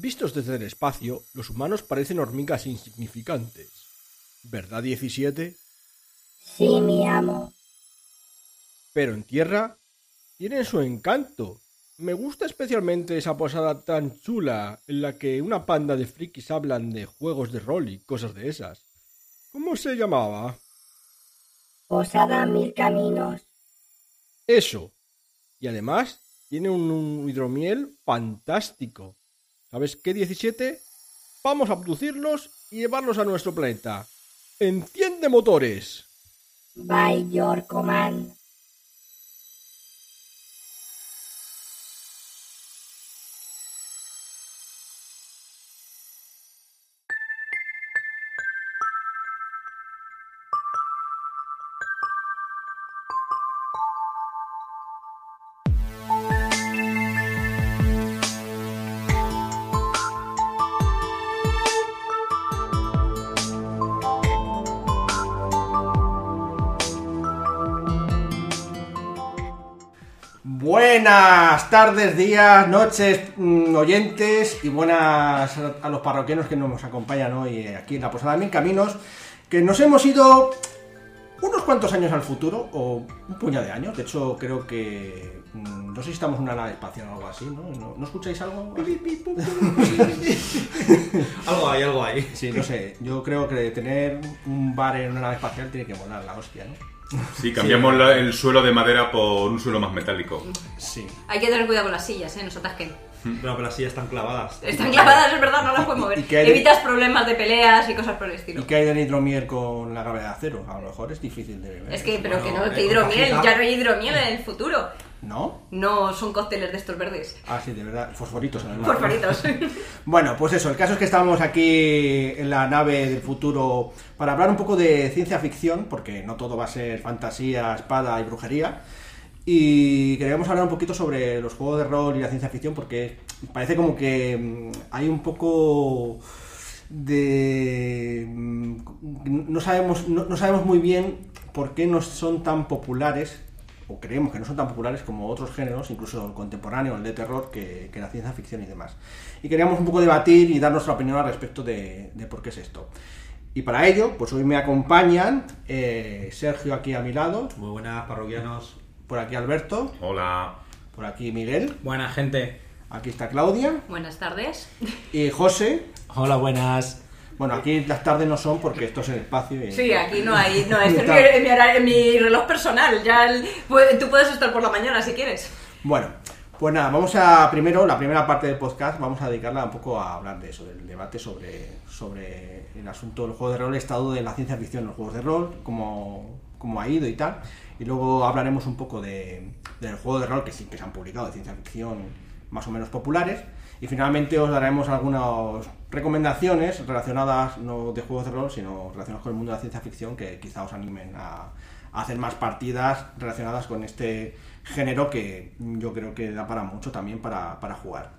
Vistos desde el espacio, los humanos parecen hormigas insignificantes. ¿Verdad 17? Sí, mi amo. Pero en tierra tienen su encanto. Me gusta especialmente esa posada tan chula en la que una panda de frikis hablan de juegos de rol y cosas de esas. ¿Cómo se llamaba? Posada Mil Caminos. Eso. Y además tiene un, un hidromiel fantástico. ¿Sabes qué, 17? Vamos a producirlos y llevarlos a nuestro planeta. ¡Enciende motores! By your command. Buenas tardes, días, noches, mm, oyentes y buenas a los parroquianos que nos acompañan hoy eh, aquí en la Posada Mil Caminos, que nos hemos ido unos cuantos años al futuro, o un puñado de años, de hecho creo que... mm, No sé si estamos en una nave espacial o algo así, ¿no? ¿No, ¿no escucháis algo? Algo hay, algo hay. Sí, no sé, yo creo que tener un bar en una nave espacial tiene que volar la hostia, ¿no? Sí, cambiamos la- el suelo de madera por un suelo más metálico. Sí. Hay que tener cuidado con las sillas, ¿eh? No se atasquen. Bueno, pero las sillas están clavadas. Están clavadas, es verdad, no las puedes mover. ¿Y de- Evitas problemas de peleas y cosas por el ¿Y estilo. qué hay del hidromiel con la gravedad cero? A lo mejor es difícil de beber. Es que, pero que no, que eh, hidromiel, ya no hay hidromiel en el futuro. ¿No? No son cócteles de estos verdes. Ah, sí, de verdad. Fosforitos mar. Fosforitos. Bueno, pues eso, el caso es que estamos aquí en la nave del futuro para hablar un poco de ciencia ficción, porque no todo va a ser fantasía, espada y brujería. Y queríamos hablar un poquito sobre los juegos de rol y la ciencia ficción, porque parece como que mm, hay un poco de... mm, No sabemos, no, no sabemos muy bien por qué no son tan populares, o creemos que no son tan populares como otros géneros, incluso el contemporáneo, el de terror, que, que la ciencia ficción y demás. Y queríamos un poco debatir y dar nuestra opinión al respecto de, de por qué es esto. Y para ello, pues hoy me acompañan eh, Sergio aquí a mi lado, Muy buenas, parroquianos. por aquí Alberto, Hola. por aquí Miguel, Buena gente. aquí está Claudia Buenas tardes. y José. Hola, buenas. Bueno, aquí las tardes no son porque esto es el espacio. Y... Sí, aquí no hay, no, este es mi, mi horario- mi reloj personal. Ya el- pu- tú puedes estar por la mañana si quieres. Bueno, pues nada, vamos a primero, la primera parte del podcast, vamos a dedicarla un poco a hablar de eso, del debate sobre, sobre el asunto del juego de rol, el estado de la ciencia ficción en los juegos de rol, cómo, cómo ha ido y tal. Y luego hablaremos un poco de, del juego de rol que sí que se han publicado de ciencia ficción más o menos populares. Y finalmente os daremos algunas recomendaciones relacionadas no de juegos de rol, sino relacionadas con el mundo de la ciencia ficción que quizá os animen a, a hacer más partidas relacionadas con este género que yo creo que da para mucho también para, para jugar.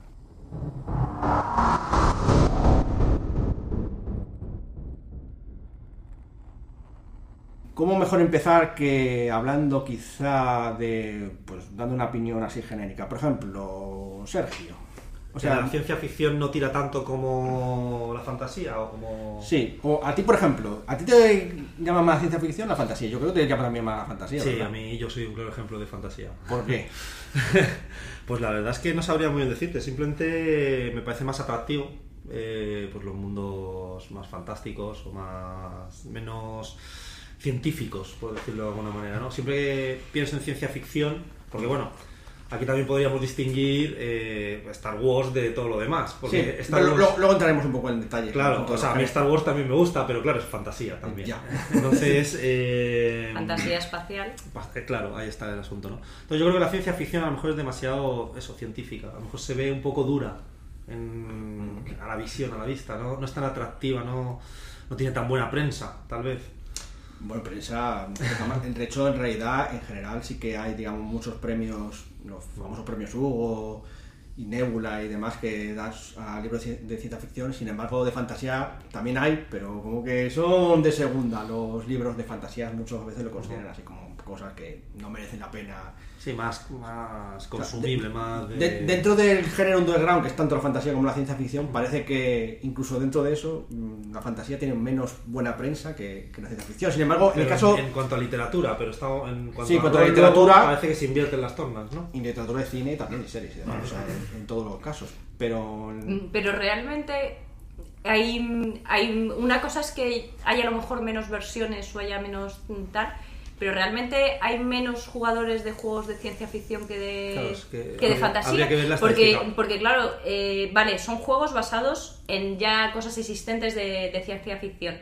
¿Cómo mejor empezar que hablando quizá de, pues dando una opinión así genérica? Por ejemplo, Sergio. O sea, la ciencia ficción no tira tanto como la fantasía o como. Sí, o a ti, por ejemplo, ¿a ti te llama más ciencia ficción la fantasía? Yo creo que te llama también más la fantasía. Sí, ¿verdad? a mí yo soy un claro ejemplo de fantasía. ¿Por qué? Pues la verdad es que no sabría muy bien decirte, simplemente me parece más atractivo eh, pues los mundos más fantásticos o más menos científicos, por decirlo de alguna manera, ¿no? Siempre que pienso en ciencia ficción, porque bueno, aquí también podríamos distinguir eh, Star Wars de todo lo demás, Sí, porque Star Wars... luego, luego entraremos un poco en detalle. Claro, o sea, a mí Star Wars también me gusta, pero claro, es fantasía también. Ya. Entonces, eh, Fantasía espacial. Pa- eh, Claro, ahí está el asunto, ¿no? Entonces yo creo que la ciencia ficción a lo mejor es demasiado, eso, científica. A lo mejor se ve un poco dura en- a la visión, a la vista, ¿no? No es tan atractiva, no, no tiene tan buena prensa, tal vez. Bueno, prensa, de hecho, en realidad, en general, sí que hay, digamos, muchos premios, los famosos premios Hugo y Nebula y demás que das a libros de de ciencia ficción. Sin embargo, de fantasía también hay, pero como que son de segunda. Los libros de fantasía muchas veces lo consideran así como cosas que no merecen la pena. Sí, más, más consumible, más de... De- dentro del género underground, que es tanto la fantasía como la ciencia ficción, parece que incluso dentro de eso, mm, la fantasía tiene menos buena prensa que, que la ciencia ficción. Sin embargo, en el caso... En cuanto a literatura, pero está en cuanto, Sí, en a, cuanto a literatura- Parece que se invierten las tornas, ¿no? Y literatura de cine también y series y demás, o sea, en, en todos los casos. Pero Mm, Pero realmente hay, hay una cosa es que haya a lo mejor menos versiones o haya menos mm, tal, pero realmente hay menos jugadores de juegos de ciencia ficción que de, Claro, es que que de fantasía. habría que ver la porque, porque claro, eh, vale, son juegos basados en ya cosas existentes de, de ciencia ficción.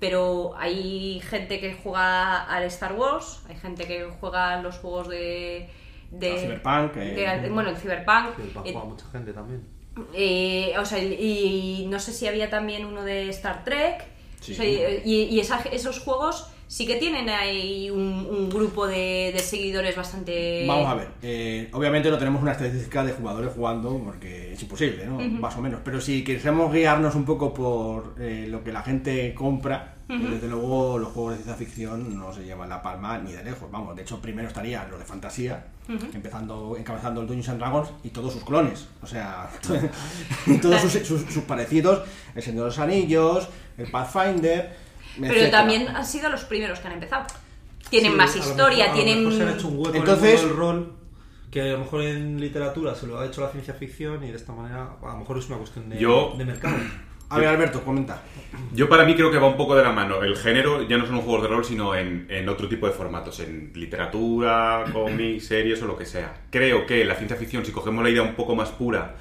Pero hay gente que juega al Star Wars, hay gente que juega a los juegos de... de Al Cyberpunk, eh. de- bueno, el Cyberpunk. A eh, jugar mucha gente también. eh, o sea, y, y no sé si había también uno de Star Trek. Sí. O sea, y y esa- esos juegos sí que tienen ahí un, un grupo de, de seguidores bastante. Vamos a ver, eh, obviamente no tenemos una estadística de jugadores jugando porque es imposible, ¿no? Más o menos. Pero si quisiéramos guiarnos un poco por eh, lo que la gente compra, pues desde luego los juegos de ciencia ficción no se llevan la palma ni de lejos. Vamos, de hecho primero estarían los de fantasía, empezando, encabezando el Dungeons and Dragons y todos sus clones. O sea, todos sus, sus- sus parecidos, el Señor de los Anillos, el Pathfinder. Pero también han sido los primeros que han empezado. Tienen Sí, más historia, mejor- tienen. se han hecho un hueco Entonces- en el rol que a lo mejor en literatura se lo ha hecho la ciencia ficción y de esta manera a lo mejor es una cuestión de, Yo- de mercado. A ver, Alberto, comenta. Yo para mí creo que va un poco de la mano. El género ya no son juegos de rol, sino en, en otro tipo de formatos, en literatura, cómics, series o lo que sea. Creo que la ciencia ficción, si cogemos la idea un poco más pura,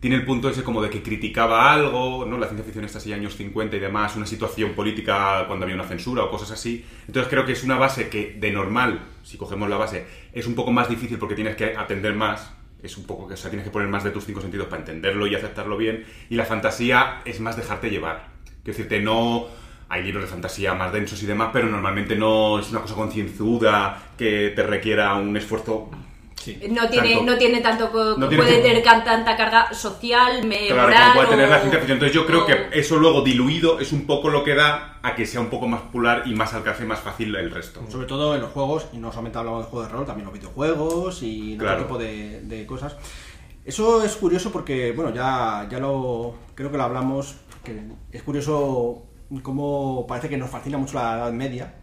tiene el punto ese como de que criticaba algo, ¿no? La ciencia ficción está así años 50 y demás, una situación política cuando había una censura o cosas así. Entonces creo que es una base que de normal, si cogemos la base, es un poco más difícil porque tienes que atender más. Es un poco que, o sea, tienes que poner más de tus cinco sentidos para entenderlo y aceptarlo bien. Y la fantasía es más dejarte llevar. Quiero decirte, no. Hay libros de fantasía más densos y demás, pero normalmente no es una cosa concienzuda que te requiera un esfuerzo. No tiene, Tanto- no tiene tanto. No tiene puede que- tener tanta carga social, Claro, moral. como puede tener la ciencia ficción. Entonces yo creo o- que eso luego diluido es un poco lo que da a que sea un poco más popular y más alcance más fácil el resto. Sobre todo en los juegos, y no solamente hablamos de juegos de rol, también los videojuegos y Claro. otro tipo de, de cosas. Eso es curioso porque, bueno, ya, ya lo. Creo que lo hablamos. Que es curioso cómo parece que nos fascina mucho la Edad Media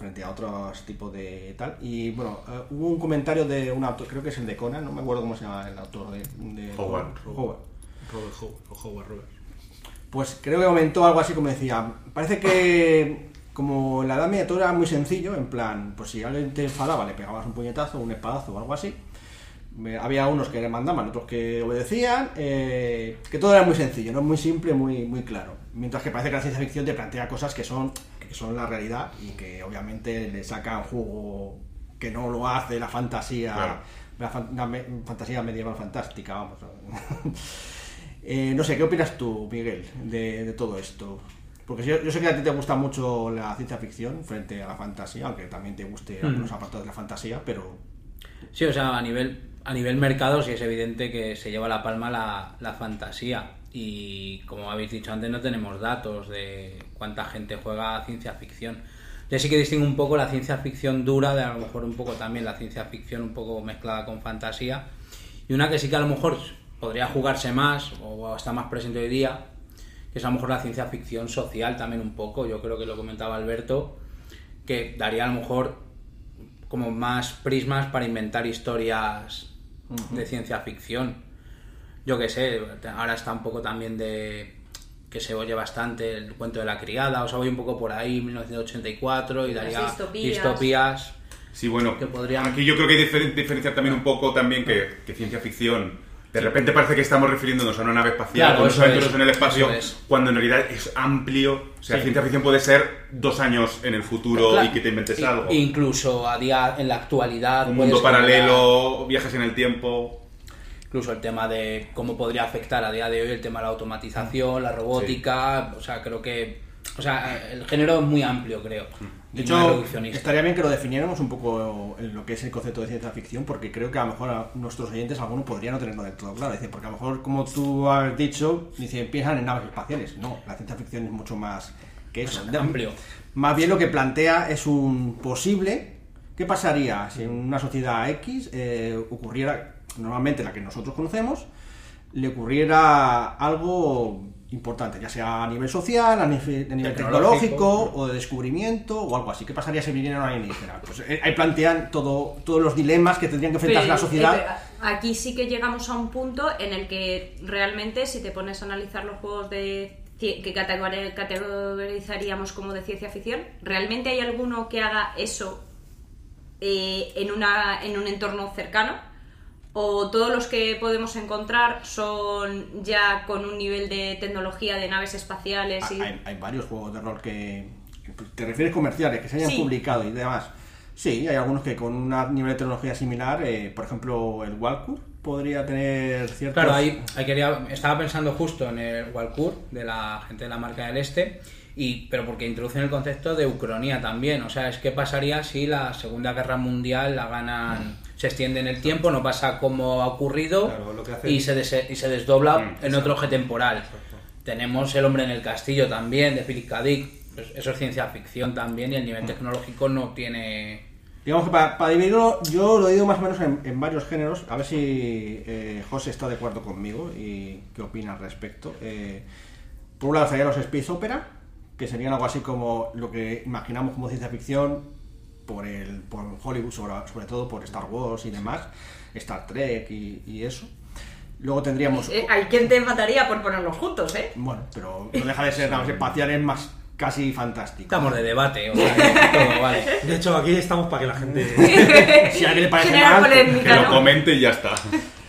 frente a otros tipos de tal. Y bueno, eh, hubo un comentario de un autor, creo que es el de Conan, no me acuerdo cómo se llama el autor de. de Howard. Howard. Robert Howard, o Howard Robert. Pues creo que comentó algo así como decía, parece que como en la edad media todo era muy sencillo, en plan, pues si alguien te enfadaba le pegabas un puñetazo, un espadazo o algo así. Me- Había unos que le mandaban, otros que obedecían, eh, que todo era muy sencillo, ¿no? muy simple, muy, muy claro. Mientras que parece que la ciencia ficción te plantea cosas que son, que son la realidad y que obviamente le sacan jugo que no lo hace la fantasía, Claro. la, fan- la me- fantasía medieval fantástica, vamos. Eh, no sé, ¿qué opinas tú, Miguel, de, de todo esto? Porque yo, yo sé que a ti te gusta mucho la ciencia ficción frente a la fantasía, aunque también te guste algunos apartados de la fantasía, pero Sí, o sea, a nivel, a nivel mercado sí es evidente que se lleva la palma la, la fantasía. Y como habéis dicho antes, no tenemos datos de cuánta gente juega a ciencia ficción. Yo sí que distingo un poco la ciencia ficción dura de a lo mejor un poco también la ciencia ficción un poco mezclada con fantasía. Y una que sí que a lo mejor podría jugarse más o está más presente hoy día, que es a lo mejor la ciencia ficción social también un poco. Yo creo que lo comentaba Alberto, que daría a lo mejor como más prismas para inventar historias de ciencia ficción. Yo qué sé, ahora está un poco también de que se oye bastante el cuento de la criada, o sea, voy un poco por ahí, 1984, y daría distopías. distopías. Sí, bueno, Que podrían- aquí yo creo que hay que difer- diferenciar también un poco también que, que ciencia ficción. De repente parece que estamos refiriéndonos a una nave espacial, Claro, con unos es, en el espacio, es. cuando en realidad es amplio. O sea, Sí. ciencia ficción puede ser dos años en el futuro Claro, y que te inventes algo. Incluso a día, en la actualidad. Un mundo generar- paralelo, viajes en el tiempo. Incluso el tema de cómo podría afectar a día de hoy el tema de la automatización, la robótica, o sea, creo que O sea, el género es muy amplio, creo. De hecho, estaría bien que lo definiéramos un poco en lo que es el concepto de ciencia ficción, porque creo que a lo mejor a nuestros oyentes algunos podrían no tenerlo del todo claro. Dice, porque a lo mejor, como tú has dicho, dice, piensan en naves espaciales. No, la ciencia ficción es mucho más que eso. Más amplio. Más bien lo que plantea es un posible. ¿Qué pasaría si en una sociedad X eh, ocurriera, normalmente la que nosotros conocemos, le ocurriera algo importante, ya sea a nivel social, a nivel, a nivel Tecnológico. tecnológico o de descubrimiento o algo así. ¿Qué pasaría si viniera un alienígena? Pues eh, ahí plantean todo, todos los dilemas que tendrían que enfrentarse la sociedad. eh, aquí sí que llegamos a un punto en el que realmente, si te pones a analizar los juegos de que categori- categorizaríamos como de ciencia ficción, ¿realmente hay alguno que haga eso eh, en, una, en un entorno cercano? ¿O todos los que podemos encontrar son ya con un nivel de tecnología de naves espaciales? Y... Hay, hay varios juegos de rol que. ¿Te refieres comerciales que se hayan Sí. publicado y demás? Sí, hay algunos que con un nivel de tecnología similar, eh, por ejemplo, el Walkur podría tener ciertos. Claro, ahí, ahí quería, estaba pensando justo en el Walcourt de la gente de la marca del Este, y, pero porque introducen el concepto de Ucronía también. O sea, es qué pasaría si la Segunda Guerra Mundial la ganan, se extiende en el tiempo, no pasa como ha ocurrido Claro, lo que hace- y, se des- y se desdobla Mm, en otro eje temporal. Tenemos El hombre en el castillo también, de Philip K. Dick. Pues eso es ciencia ficción también y el nivel tecnológico no tiene... Digamos que para, para dividirlo, yo lo he ido más o menos en, en varios géneros. A ver si eh, José está de acuerdo conmigo y qué opina al respecto. Eh, por un lado estaría los space opera, que serían algo así como lo que imaginamos como ciencia ficción por el por Hollywood, sobre, sobre todo por Star Wars y demás, Star Trek y, y eso. Luego tendríamos... Eh, hay quien te mataría por ponerlos juntos, ¿eh? Bueno, pero no deja de ser naves espaciales más casi fantástico. Estamos de debate, o sea, todo vale. De hecho, aquí estamos para que la gente. Si a alguien le parece mal, polémica, Que lo comente y ya está.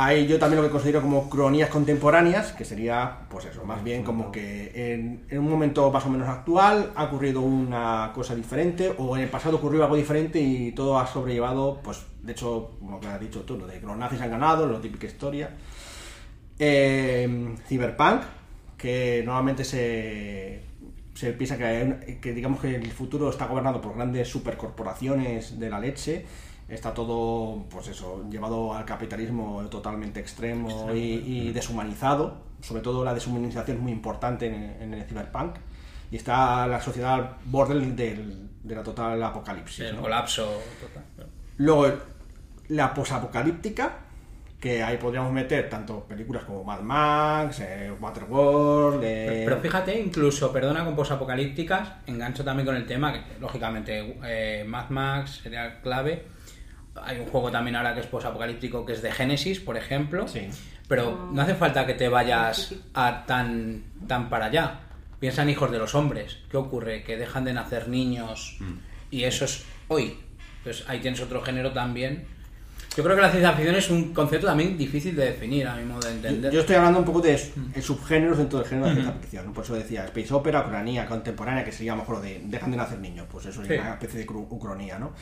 Hay yo también lo que considero como cronías contemporáneas, que sería, pues eso, más bien como que en, un momento más o menos actual ha ocurrido una cosa diferente, o en el pasado ocurrió algo diferente y todo ha sobrellevado, pues, de hecho, como que has dicho tú, de que los nazis han ganado, lo típica historia. Eh, Cyberpunk, que normalmente se, piensa que, que digamos que el futuro está gobernado por grandes supercorporaciones de la leche. Está todo, pues eso, llevado al capitalismo totalmente extremo y, y deshumanizado. Sobre todo la deshumanización es muy importante en, en el cyberpunk. Y está la sociedad al borde del- de la total apocalipsis. El ¿no? colapso total. Luego, la posapocalíptica, que ahí podríamos meter tanto películas como Mad Max, eh, Waterworld. eh, Pero fíjate, incluso, perdona, con posapocalípticas, engancho también con el tema, que lógicamente eh, Mad Max sería clave. Hay un juego también ahora que es posapocalíptico, que es de Genesis, por ejemplo. Sí. Pero no hace falta que te vayas a tan, tan para allá. Piensa en hijos de los hombres. ¿Qué ocurre? Que dejan de nacer niños y eso es hoy. Pues ahí tienes otro género también. Yo creo que la ciencia ficción es un concepto también difícil de definir, a mi modo de entender. Yo estoy hablando un poco de s- el subgéneros dentro del género de ciencia ficción. ¿no? Por eso decía Space Opera, Ucronía contemporánea, que sería a lo mejor lo de dejan de nacer niños. Pues eso Sí. una especie de cru- ucronía, ¿no?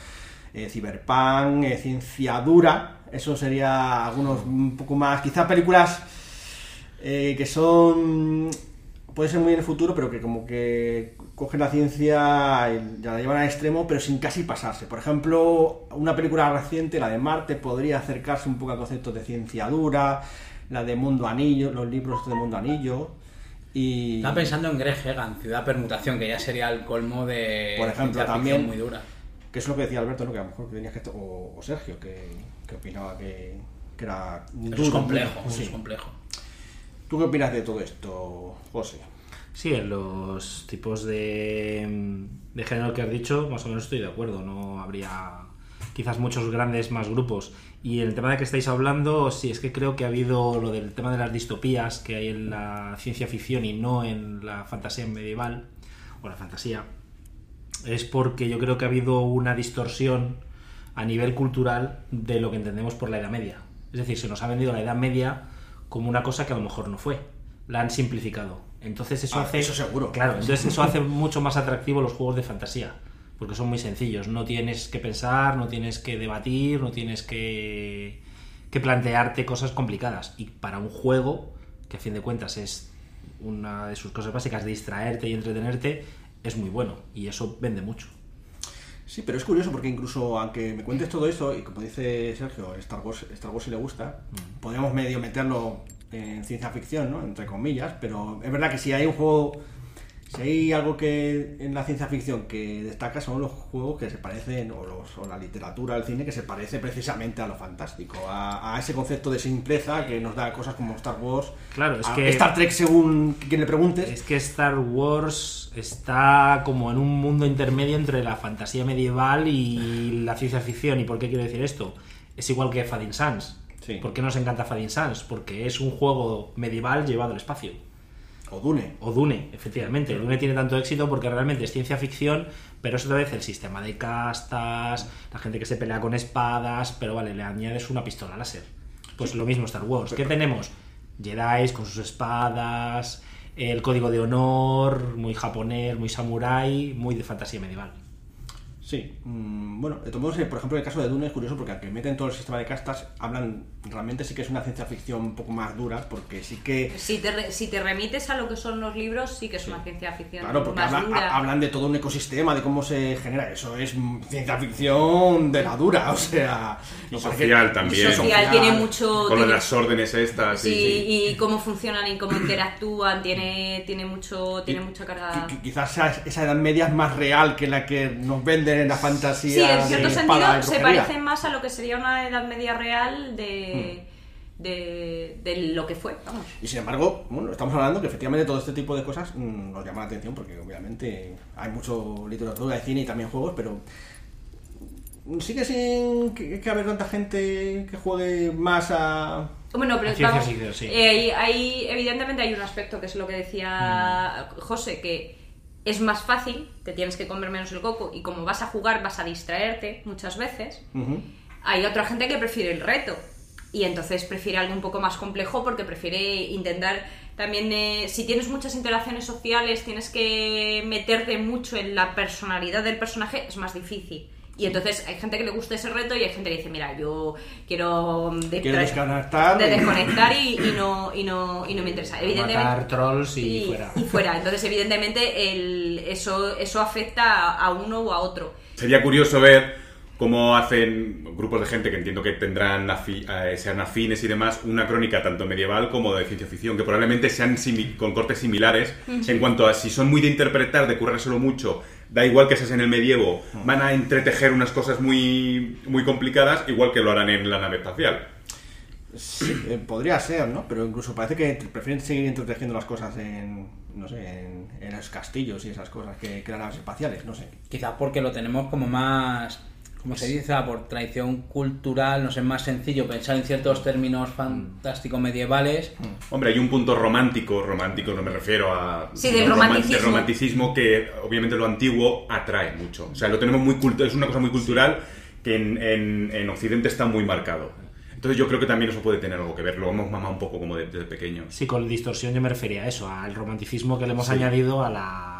Eh, Cyberpunk, eh, ciencia dura, eso sería algunos un poco más. Quizás películas eh, que son. Puede ser muy en el futuro, pero que como que cogen la ciencia y la llevan al extremo, pero sin casi pasarse. Por ejemplo, una película reciente, la de Marte, podría acercarse un poco a conceptos de ciencia dura, la de Mundo Anillo, los libros de Mundo Anillo. Y Estaba pensando en Greg Egan, Ciudad Permutación, que ya sería el colmo de Por ejemplo, también- muy dura. Que es lo que decía Alberto, ¿no? que a lo mejor tenías que. O, o Sergio, que, que opinaba que, que era. Eso duro, es complejo, Sí. es complejo. ¿Tú qué opinas de todo esto, José? Sí, en los tipos de, de género que has dicho, más o menos estoy de acuerdo. No habría quizás muchos grandes más grupos. Y el tema de que estáis hablando, sí, es que creo que ha habido lo del tema de las distopías que hay en la ciencia ficción y no en la fantasía medieval o la fantasía. Es porque yo creo que ha habido una distorsión a nivel cultural de lo que entendemos por la Edad Media. Es decir, se nos ha vendido la Edad Media como una cosa que a lo mejor no fue. La han simplificado. Entonces eso Ah, hace... eso seguro. Claro, entonces eso hace mucho más atractivo los juegos de fantasía. Porque son muy sencillos. No tienes que pensar, no tienes que debatir, no tienes que, que plantearte cosas complicadas. Y para un juego, que a fin de cuentas es una de sus cosas básicas distraerte y entretenerte, es muy bueno. Y eso vende mucho. Sí, pero es curioso porque incluso aunque me cuentes todo esto, y como dice Sergio, Star Wars, Star Wars si le gusta, podríamos medio meterlo en ciencia ficción, ¿no? Entre comillas, pero es verdad que si hay un juego, si hay algo que en la ciencia ficción que destaca son los juegos que se parecen, o, los, o la literatura, el cine, que se parece precisamente a lo fantástico, a, a ese concepto de simpleza que nos da cosas como Star Wars, Claro, es que- Star Trek según quien le preguntes. Es que Star Wars está como en un mundo intermedio entre la fantasía medieval y la ciencia ficción. ¿Y por qué quiero decir esto? Es igual que Fading Sans. Sí. ¿Por qué nos encanta Fading Sans? Porque es un juego medieval llevado al espacio. O Dune. O Dune, efectivamente. Dune tiene tanto éxito porque realmente es ciencia ficción, pero es otra vez el sistema de castas, la gente que se pelea con espadas, pero vale, le añades una pistola láser. Pues lo mismo Star Wars. ¿Qué tenemos? Jedi con sus espadas, el código de honor, muy japonés, muy samurái, muy de fantasía medieval. Sí, mm, bueno, de todos modos, eh, por ejemplo, el caso de Dune es curioso porque aunque meten todo el sistema de castas, hablan, realmente sí que es una ciencia ficción un poco más dura, porque sí que, Si te, re- si te remites a lo que son los libros, sí que es una ciencia ficción claro, porque más habla- dura. ha- hablan de todo un ecosistema, de cómo se genera, eso es ciencia ficción de la dura, o sea... Y social también. y social tiene mucho. Con tiene- las órdenes estas. sí, sí, sí. y cómo funcionan y cómo interactúan, tiene, tiene mucho, tiene mucha carga. Qui- qui- Quizás esa, esa edad media es más real que la que nos venden en la fantasía Sí, en cierto sentido se parecen más a lo que sería una edad media real de, Hmm. de, de lo que fue, vamos. Y sin embargo, bueno, estamos hablando que efectivamente todo este tipo de cosas mm, nos llama la atención porque obviamente hay mucho literatura de cine y también juegos, pero sigue sin que, que haber tanta gente que juegue más a... Bueno, pero vamos, ficción, sí. eh, hay- hay- evidentemente hay un aspecto que es lo que decía Mm. José, que es más fácil, te tienes que comer menos el coco y como vas a jugar vas a distraerte muchas veces. Hay otra gente que prefiere el reto y entonces prefiere algo un poco más complejo porque prefiere intentar también, eh, si tienes muchas interacciones sociales, tienes que meterte mucho en la personalidad del personaje, es más difícil. Y entonces hay gente que le gusta ese reto y hay gente que dice, mira, yo quiero, de- Quiero desconectar. de desconectar y, y no, y, no, y no me interesa. Evidentemente, Matar trolls y, fuera. y fuera. Entonces, evidentemente, el, eso, eso afecta a, uno o a otro. Sería curioso ver cómo hacen grupos de gente que entiendo que tendrán afi- eh, sean afines y demás una crónica tanto medieval como de ciencia ficción, que probablemente sean simi- con cortes similares en cuanto a si son muy de interpretar, de currárselo mucho, da igual que seas en el medievo, van a entretejer unas cosas muy, muy complicadas, igual que lo harán en la nave espacial. Sí, eh, podría ser, ¿no? Pero incluso parece que prefieren seguir entretejiendo las cosas en, no sé, en, en los castillos y esas cosas que, que las naves espaciales, no sé. Quizás porque lo tenemos como más, como se dice, por tradición cultural, nos es más sencillo pensar en ciertos términos fantásticos medievales. Hombre, hay un punto romántico, romántico no me refiero a... Sí, del romanticismo. del romanticismo que obviamente lo antiguo atrae mucho. O sea, lo tenemos muy culto, es una cosa muy cultural que en, en- en Occidente está muy marcado. Entonces yo creo que también eso puede tener algo que ver, lo hemos mamado un poco como de- desde pequeños. Sí, con distorsión yo me refería a eso, al romanticismo que le hemos Sí. añadido a la,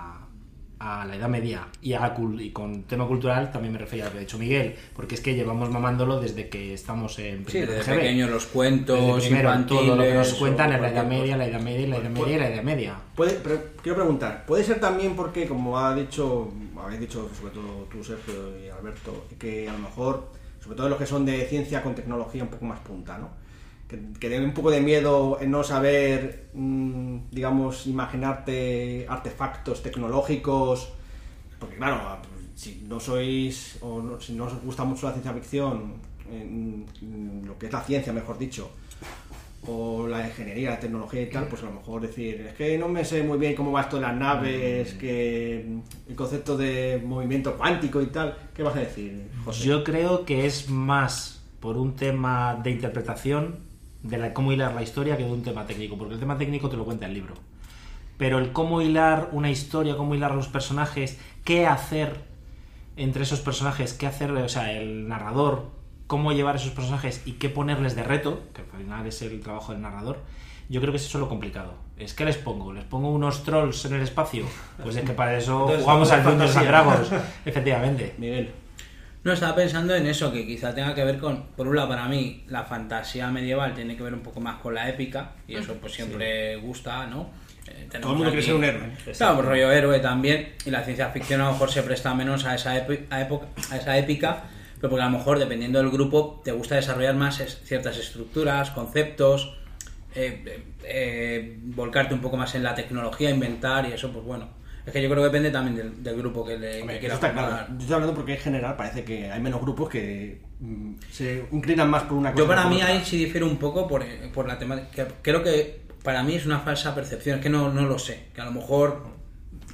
a la Edad Media. Y, a y con tema cultural también me refería a lo que ha dicho Miguel, porque es que llevamos mamándolo desde que estamos en Sí, primero desde de pequeños los cuentos primero, todo lo que nos cuentan en la Edad Media, la Edad Media, la Edad Media y la Edad Media. Puede, pero quiero preguntar, ¿puede ser también porque, como ha dicho, habéis dicho sobre todo tú, Sergio y Alberto, que a lo mejor, sobre todo los que son de ciencia con tecnología un poco más punta, ¿no? Que, que den un poco de miedo en no saber, mm, digamos, imaginarte artefactos tecnológicos, porque claro, si no sois, o no- si no os gusta mucho la ciencia ficción, en- en lo que es la ciencia, mejor dicho, o la ingeniería, la tecnología y tal, pues a lo mejor decir, es que no me sé muy bien cómo va esto de las naves, que el concepto de movimiento cuántico y tal, ¿qué vas a decir, José? Yo creo que es más por un tema de interpretación de la, cómo hilar la historia que de un tema técnico, porque el tema técnico te lo cuenta el libro. Pero el cómo hilar una historia, cómo hilar los personajes, qué hacer entre esos personajes, qué hacer, o sea, el narrador, cómo llevar esos personajes y qué ponerles de reto, que al final es el trabajo del narrador, yo creo que es eso lo complicado. Es que les pongo, les pongo unos trolls en el espacio, pues es que para eso Entonces, jugamos al Dungeons and. Dragons, efectivamente. Miguel. No, estaba pensando en eso, que quizá tenga que ver con, por un lado para mí, la fantasía medieval tiene que ver un poco más con la épica, y eso pues siempre gusta, ¿no? Eh, Todo el mundo quiere ser un héroe. Claro, un rollo héroe también. Y la ciencia ficción a lo mejor se presta menos a esa, a época, a esa épica. Pero porque a lo mejor, dependiendo del grupo, te gusta desarrollar más es- ciertas estructuras, conceptos, eh, eh, volcarte un poco más en la tecnología, inventar y eso, pues bueno. Es que yo creo que depende también del, del grupo que le Hombre, que quiera está claro. Yo estoy hablando porque en general parece que hay menos grupos que mm, se inclinan más por una cosa. Yo para que por mí otra. ahí sí difiero un poco por, por la temática. Creo que para mí es una falsa percepción, es que no, no lo sé. Que a lo mejor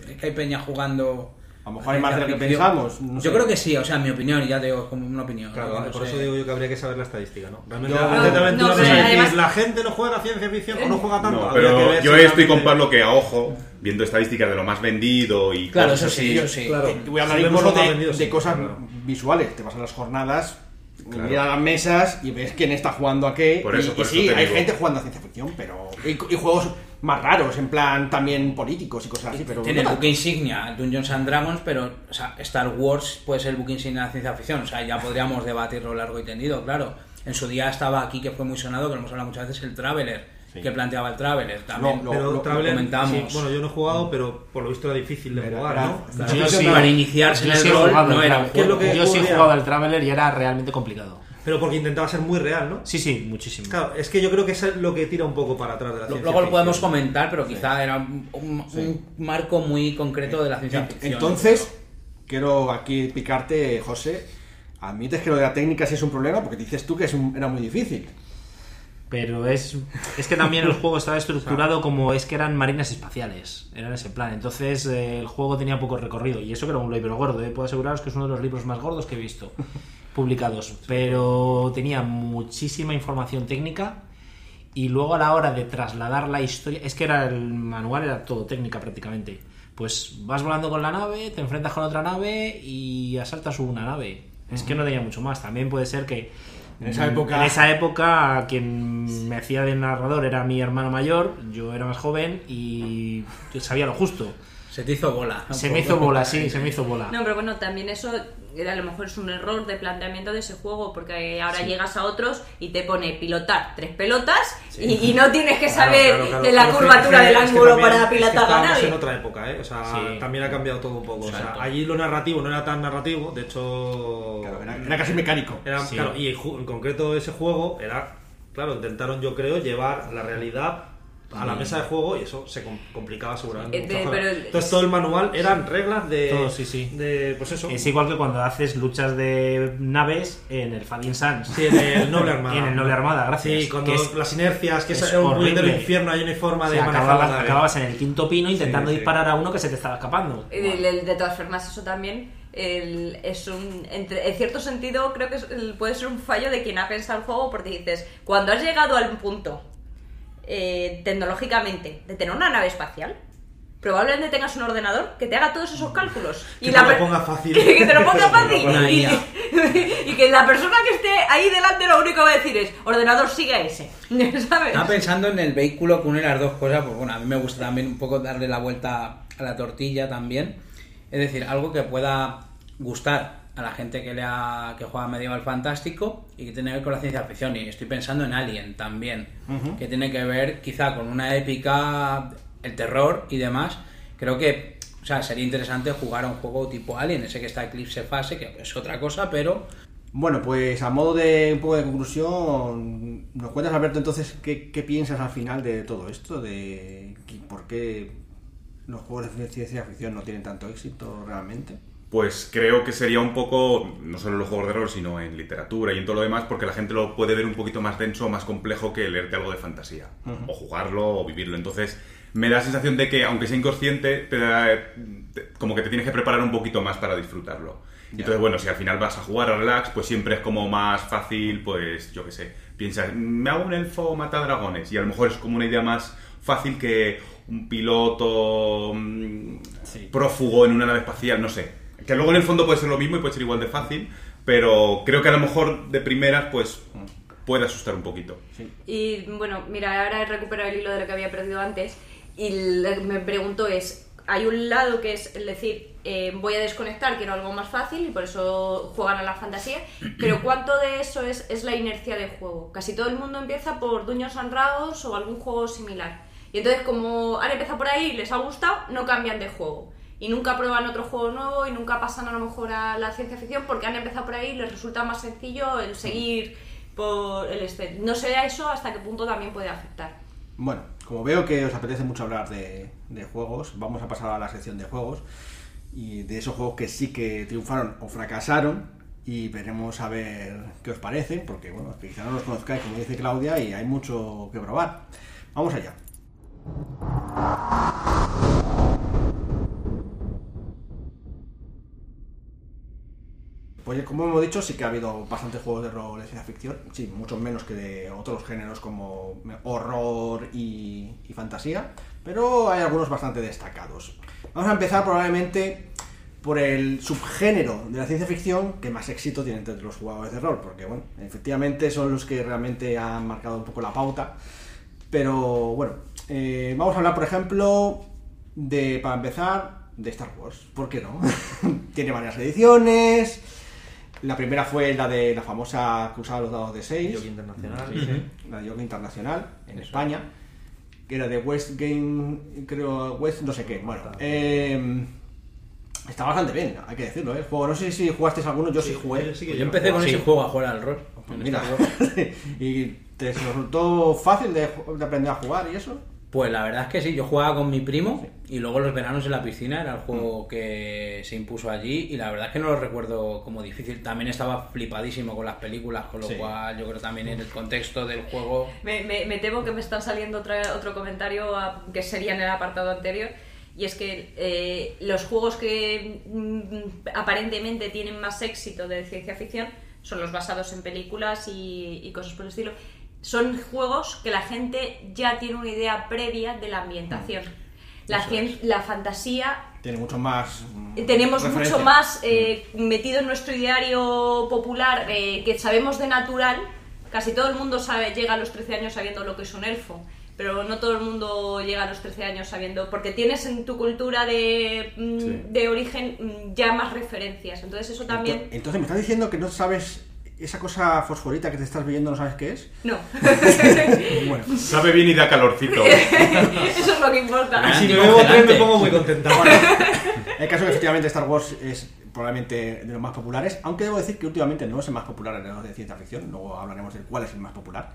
es que hay peña jugando. A lo mejor hay más de lo que pensamos, no yo sé. creo que sí, o sea, en mi opinión, y ya te digo, es como una opinión. Claro, ¿no? por sé. eso digo yo que habría que saber la estadística, ¿no? Realmente, Yo- realmente, además- la gente no juega ciencia ficción o no juega tanto. Que ver yo si estoy con Pablo que a ojo, viendo estadísticas de lo más vendido y Claro, cosas eso sí, así, eso sí. Claro. Eh, Voy a hablar incluso de, vendido, de sí, cosas claro. visuales. Te vas a las jornadas, Claro. miras las mesas y ves quién está jugando a qué. Por y, eso- y por eso sí, hay digo. gente jugando a ciencia ficción, pero. Y, y juegos más raros, en plan también políticos y cosas así. Pero Tiene el buque insignia Dungeons and Dragons, pero o sea, Star Wars puede ser el buque insignia de la ciencia ficción. O sea, ya podríamos debatirlo largo y tendido, claro. En su día estaba aquí, que fue muy sonado, que lo hemos hablado muchas veces, el Traveler, que planteaba el Traveler también. Lo- Pero lo Traveler, comentamos. sí, bueno, yo no he jugado, pero por lo visto era difícil de Era- jugar, ¿no? Claro. Yo sí, para iniciarse en el rol jugado no era un Traveler. ¿Qué es lo que Yo sí he jugado al Traveler y era realmente complicado. Pero porque intentaba ser muy real, ¿no? Sí, sí, muchísimo. Claro, es que yo creo que eso es lo que tira un poco para atrás de la ciencia Luego lo podemos ficción. comentar, pero quizá era un, un- un marco muy concreto de la ciencia ficción. Entonces, quiero aquí picarte, José. Admites que lo de la técnica sí es un problema porque dices tú que es un- era muy difícil. Pero es, es que también el juego estaba estructurado como es que eran marinas espaciales. Era ese plan. Entonces eh, el juego tenía poco recorrido. Y eso que era un libro gordo. eh. Puedo aseguraros que es uno de los libros más gordos que he visto publicados. Pero tenía muchísima información técnica. Y luego a la hora de trasladar la historia. Es que era el manual, era todo técnica prácticamente. Pues vas volando con la nave, te enfrentas con otra nave y asaltas una nave. Es que no tenía mucho más. También puede ser que En esa época- en esa época quien me hacía de narrador era mi hermano mayor, yo era más joven y yo sabía lo justo. Se te hizo bola. Se me hizo bola, sí, se me hizo bola. No, pero bueno, también eso eh, a lo mejor es un error de planteamiento de ese juego, porque ahora llegas a otros y te pone pilotar tres pelotas y, y no tienes que Claro, saber claro, claro. de la Pero curvatura es que- del es que ángulo para pilotar estábamos nave. en otra época, ¿eh? O sea, Sí. también ha cambiado todo un poco. O sea, allí lo narrativo no era tan narrativo, de hecho... Claro, era, era casi mecánico. Era- Sí. claro, y en concreto ese juego era, claro, intentaron yo creo llevar la realidad a la mesa de juego y eso se com- complicaba seguramente. Eh, de- pero- Entonces todo el manual eran reglas de, Todo, sí, sí. de pues eso. Es igual que cuando haces luchas de naves en el Fadin Sans. Sí, en el Noble Armada. En el Noble Armada, gracias. Sí, cuando es- las inercias, que es, es un horrible. puñetero infierno, hay una forma O de sea, manejar acababas, la acababas en el quinto pino intentando Sí, sí. disparar a uno que se te estaba escapando. Eh, De, de- de todas formas, eso también el- es un. entre- en cierto sentido, creo que es- el- puede ser un fallo de quien ha pensado el juego, porque dices, cuando has llegado al punto eh, tecnológicamente de tener una nave espacial, probablemente tengas un ordenador que te haga todos esos cálculos. Que te lo ponga fácil. Que, que te lo ponga fácil. Y, y que la persona que esté ahí delante lo único que va a decir es: ordenador, sigue a ese. ¿Sabes? Estaba pensando en el vehículo que une las dos cosas, pues bueno, a mí me gusta también un poco darle la vuelta a la tortilla también. Es decir, algo que pueda gustar a la gente que lea que juega medieval fantástico y que tiene que ver con la ciencia ficción. Y estoy pensando en Alien también, que tiene que ver quizá con una épica, el terror y demás. Creo que o sea, sería interesante jugar a un juego tipo Alien, ese que está Eclipse Fase, que es otra cosa, pero Bueno, pues a modo de un poco de conclusión, ¿nos cuentas, Alberto, entonces qué, qué piensas al final de todo esto? De por qué los juegos de ciencia ficción no tienen tanto éxito realmente. Pues creo que sería un poco, no solo en los juegos de rol, sino en literatura y en todo lo demás, porque la gente lo puede ver un poquito más denso o más complejo que leerte algo de fantasía. O jugarlo o vivirlo. Entonces, me da la sensación de que, aunque sea inconsciente, te da, te- como que te tienes que preparar un poquito más para disfrutarlo. Entonces, bueno, si al final vas a jugar a relax, pues siempre es como más fácil, pues yo qué sé, piensas, me hago un elfo mata dragones, y a lo mejor es como una idea más fácil que un piloto mm, prófugo en una nave espacial, no sé. Que luego en el fondo puede ser lo mismo y puede ser igual de fácil, pero creo que a lo mejor de primeras, pues puede asustar un poquito. Y bueno, mira, ahora he recuperado el hilo de lo que había perdido antes y me pregunto es, hay un lado que es el decir, eh, voy a desconectar, quiero algo más fácil y por eso juegan a la fantasía, pero ¿cuánto de eso es, es la inercia de juego? Casi todo el mundo empieza por Dungeons and Dragons o algún juego similar. Y entonces, como han empezado por ahí y les ha gustado, no cambian de juego. Y nunca prueban otro juego nuevo y nunca pasan a lo mejor a la ciencia ficción porque han empezado por ahí y les resulta más sencillo el seguir por el este. No sé a eso hasta qué punto también puede afectar. Bueno, como veo que os apetece mucho hablar de, de juegos, vamos a pasar a la sección de juegos y de esos juegos que sí que triunfaron o fracasaron y veremos a ver qué os parecen, porque bueno, quizá no los conozcáis, como dice Claudia, y hay mucho que probar. Vamos allá. Pues como hemos dicho, sí que ha habido bastantes juegos de rol de ciencia ficción, sí, muchos menos que de otros géneros como horror y, y fantasía, pero hay algunos bastante destacados. Vamos a empezar probablemente por el subgénero de la ciencia ficción que más éxito tiene entre los jugadores de rol, porque bueno, efectivamente son los que realmente han marcado un poco la pauta. Pero bueno, eh, vamos a hablar, por ejemplo, de, para empezar, de Star Wars. ¿Por qué no? tiene varias ediciones. La primera fue la de la famosa que usaba los dados de 6. Yogi Internacional. La de Yoga Internacional en España. Que era de West Game, creo, West no sé qué. Bueno, eh, está bastante bien, hay que decirlo, ¿eh? El juego, no sé si jugasteis alguno, yo sí, jugué. sí que Yo yo empecé con Sí. ese juego a jugar al rol. Pues mira, Wars. ¿y te resultó fácil de, de aprender a jugar y eso? Pues la verdad es que sí, yo jugaba con mi primo y luego los veranos en la piscina era el juego que se impuso allí y la verdad es que no lo recuerdo como difícil. También estaba flipadísimo con las películas, con lo Sí. cual yo creo también en el contexto del juego... Me, me- me temo que me están saliendo otra- otro comentario a- que sería en el apartado anterior. Y es que eh, los juegos que mm, aparentemente tienen más éxito de ciencia ficción son los basados en películas y, y cosas por el estilo. Son juegos que la gente ya tiene una idea previa de la ambientación. La, Eso cien- la fantasía Tiene mucho más. mm, tenemos referencia. mucho más eh, metido en nuestro ideario popular eh, que sabemos de natural. Casi todo el mundo sabe, llega a los 13 años sabiendo lo que es un elfo, pero no todo el mundo llega a los 13 años sabiendo, porque tienes en tu cultura de, mm, Sí. de origen mm, ya más referencias. Entonces eso también... Ento- Entonces, ¿me estás diciendo que no sabes esa cosa fosforita que te estás viendo, no sabes qué es? No, Bueno, Sabe bien y da calorcito. eso es lo que importa. Ah, Si me Anticongelante. bebo tres me pongo muy contenta. el caso es que efectivamente Star Wars es probablemente de los más populares, aunque debo decir que últimamente no es el más popular en los de ciencia ficción, luego hablaremos de cuál es el más popular.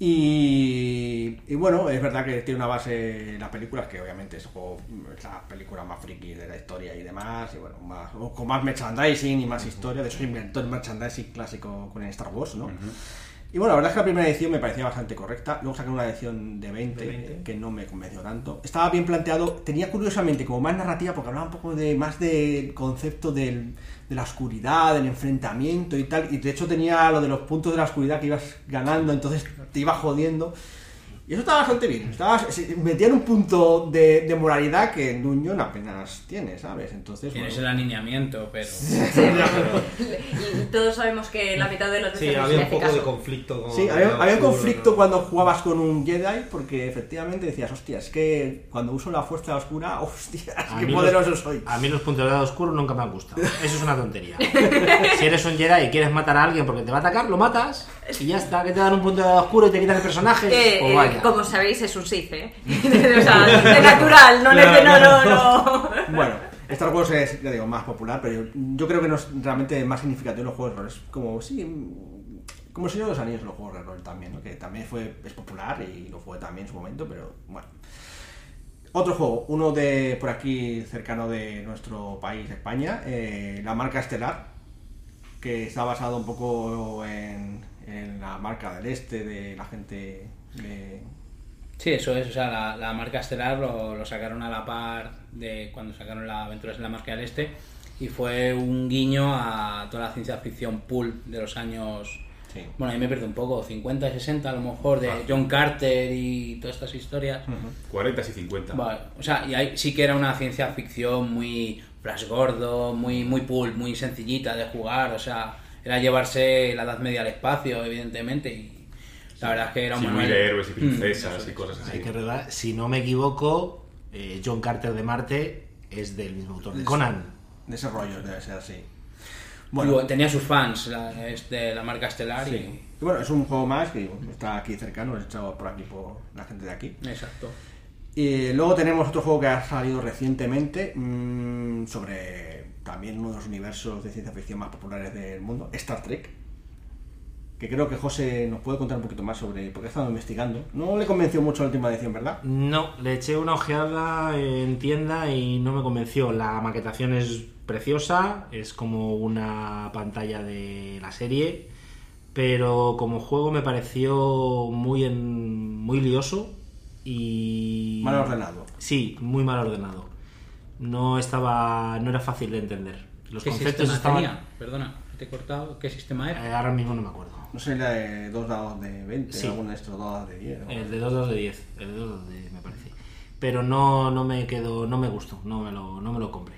Y, y bueno, es verdad que tiene una base en las películas, que obviamente es, juego, es la película más friki de la historia y demás, y bueno, más, o con más merchandising y más historia, de hecho inventó el merchandising clásico con el Star Wars, ¿no? Y bueno, la verdad es que la primera edición me parecía bastante correcta. Luego saqué una edición de 20, De 20. que no me convenció tanto. Estaba bien planteado. Tenía curiosamente como más narrativa porque hablaba un poco de más del concepto del- de la oscuridad, del enfrentamiento y tal. Y de hecho tenía lo de los puntos de la oscuridad que ibas ganando, entonces te iba jodiendo. Y eso estaba bastante bien. Estaba, se- metía en un punto de, de moralidad que Dungeon apenas tiene, ¿sabes? Entonces, Tienes bueno. el alineamiento, pero... Y todos sabemos que la mitad de los Sí, veces había se un poco de caso. conflicto con. Sí, había, un conflicto ¿no? cuando jugabas con un Jedi porque efectivamente decías, hostia, es que cuando uso la fuerza oscura, hostia, A qué poderoso los- soy. A mí los puntos de lado oscuro nunca me han gustado. Eso es una tontería. si eres un Jedi y quieres matar a alguien porque te va a atacar, lo matas y ya está. Que te dan un punto de oscuro y te quitan el personaje. Eh, pues eh, vaya. como sabéis, es un Sith, ¿eh? o sea, de natural, no, no, no, no, no. Bueno, Star Wars es, ya digo, más popular, pero yo, yo creo que no es realmente más significativo en los juegos de rol. Es como, sí, como el Señor de los Anillos, los juegos de rol también, ¿no? que también fue, es popular y lo fue también en su momento, pero bueno. Otro juego, uno de por aquí cercano de nuestro país, España, eh, la marca Estelar, que está basado un poco en, en la marca del este, de la gente de... Sí, eso es, o sea, la, la marca Estelar lo, lo sacaron a la par de cuando sacaron la Aventuras en la Marca del Este y fue un guiño a toda la ciencia ficción pulp de los años, Sí. bueno, ahí me pierdo un poco, 50, 60 a lo mejor, de John Carter y todas estas historias. 40 y 50. Vale, o sea, y ahí sí que era una ciencia ficción muy Flash Gordo, muy, muy pulp, muy sencillita de jugar, o sea, era llevarse la Edad Media al espacio, evidentemente, y la verdad es que era un Sí, muy manual- de héroes y Mm, princesas y es. cosas así. Hay que recordar, si no me equivoco, eh, John Carter de Marte es del mismo autor de Conan. De ese rollo, debe ser así. Bueno. Tenía sus fans la, es de la marca Estelar Y bueno, es un juego más que está aquí cercano, lo he echado por aquí por la gente de aquí. Exacto. Y luego tenemos otro juego que ha salido recientemente mm, sobre también uno de los universos de ciencia ficción más populares del mundo, Star Trek. Que creo que José nos puede contar un poquito más sobre, porque ha estado investigando. No le convenció mucho la última edición, ¿verdad? No, le eché una ojeada en tienda y no me convenció. La maquetación es preciosa, es como una pantalla de la serie, pero como juego me pareció muy en, muy lioso y Mal ordenado. Sí, muy mal ordenado. No estaba, no era fácil de entender. Los ¿Qué conceptos sistema estaban. tenía? Perdona, te he cortado. ¿Qué sistema Eh, era? ahora mismo no me acuerdo. No sé, la de dos dados de 20, Sí. alguno de estos dos dados de 10. ¿no? El de 2 2 de 10, el de 2 2 de 10 me parece. Pero no, no me quedó, no me gustó, no me lo, no me lo compré.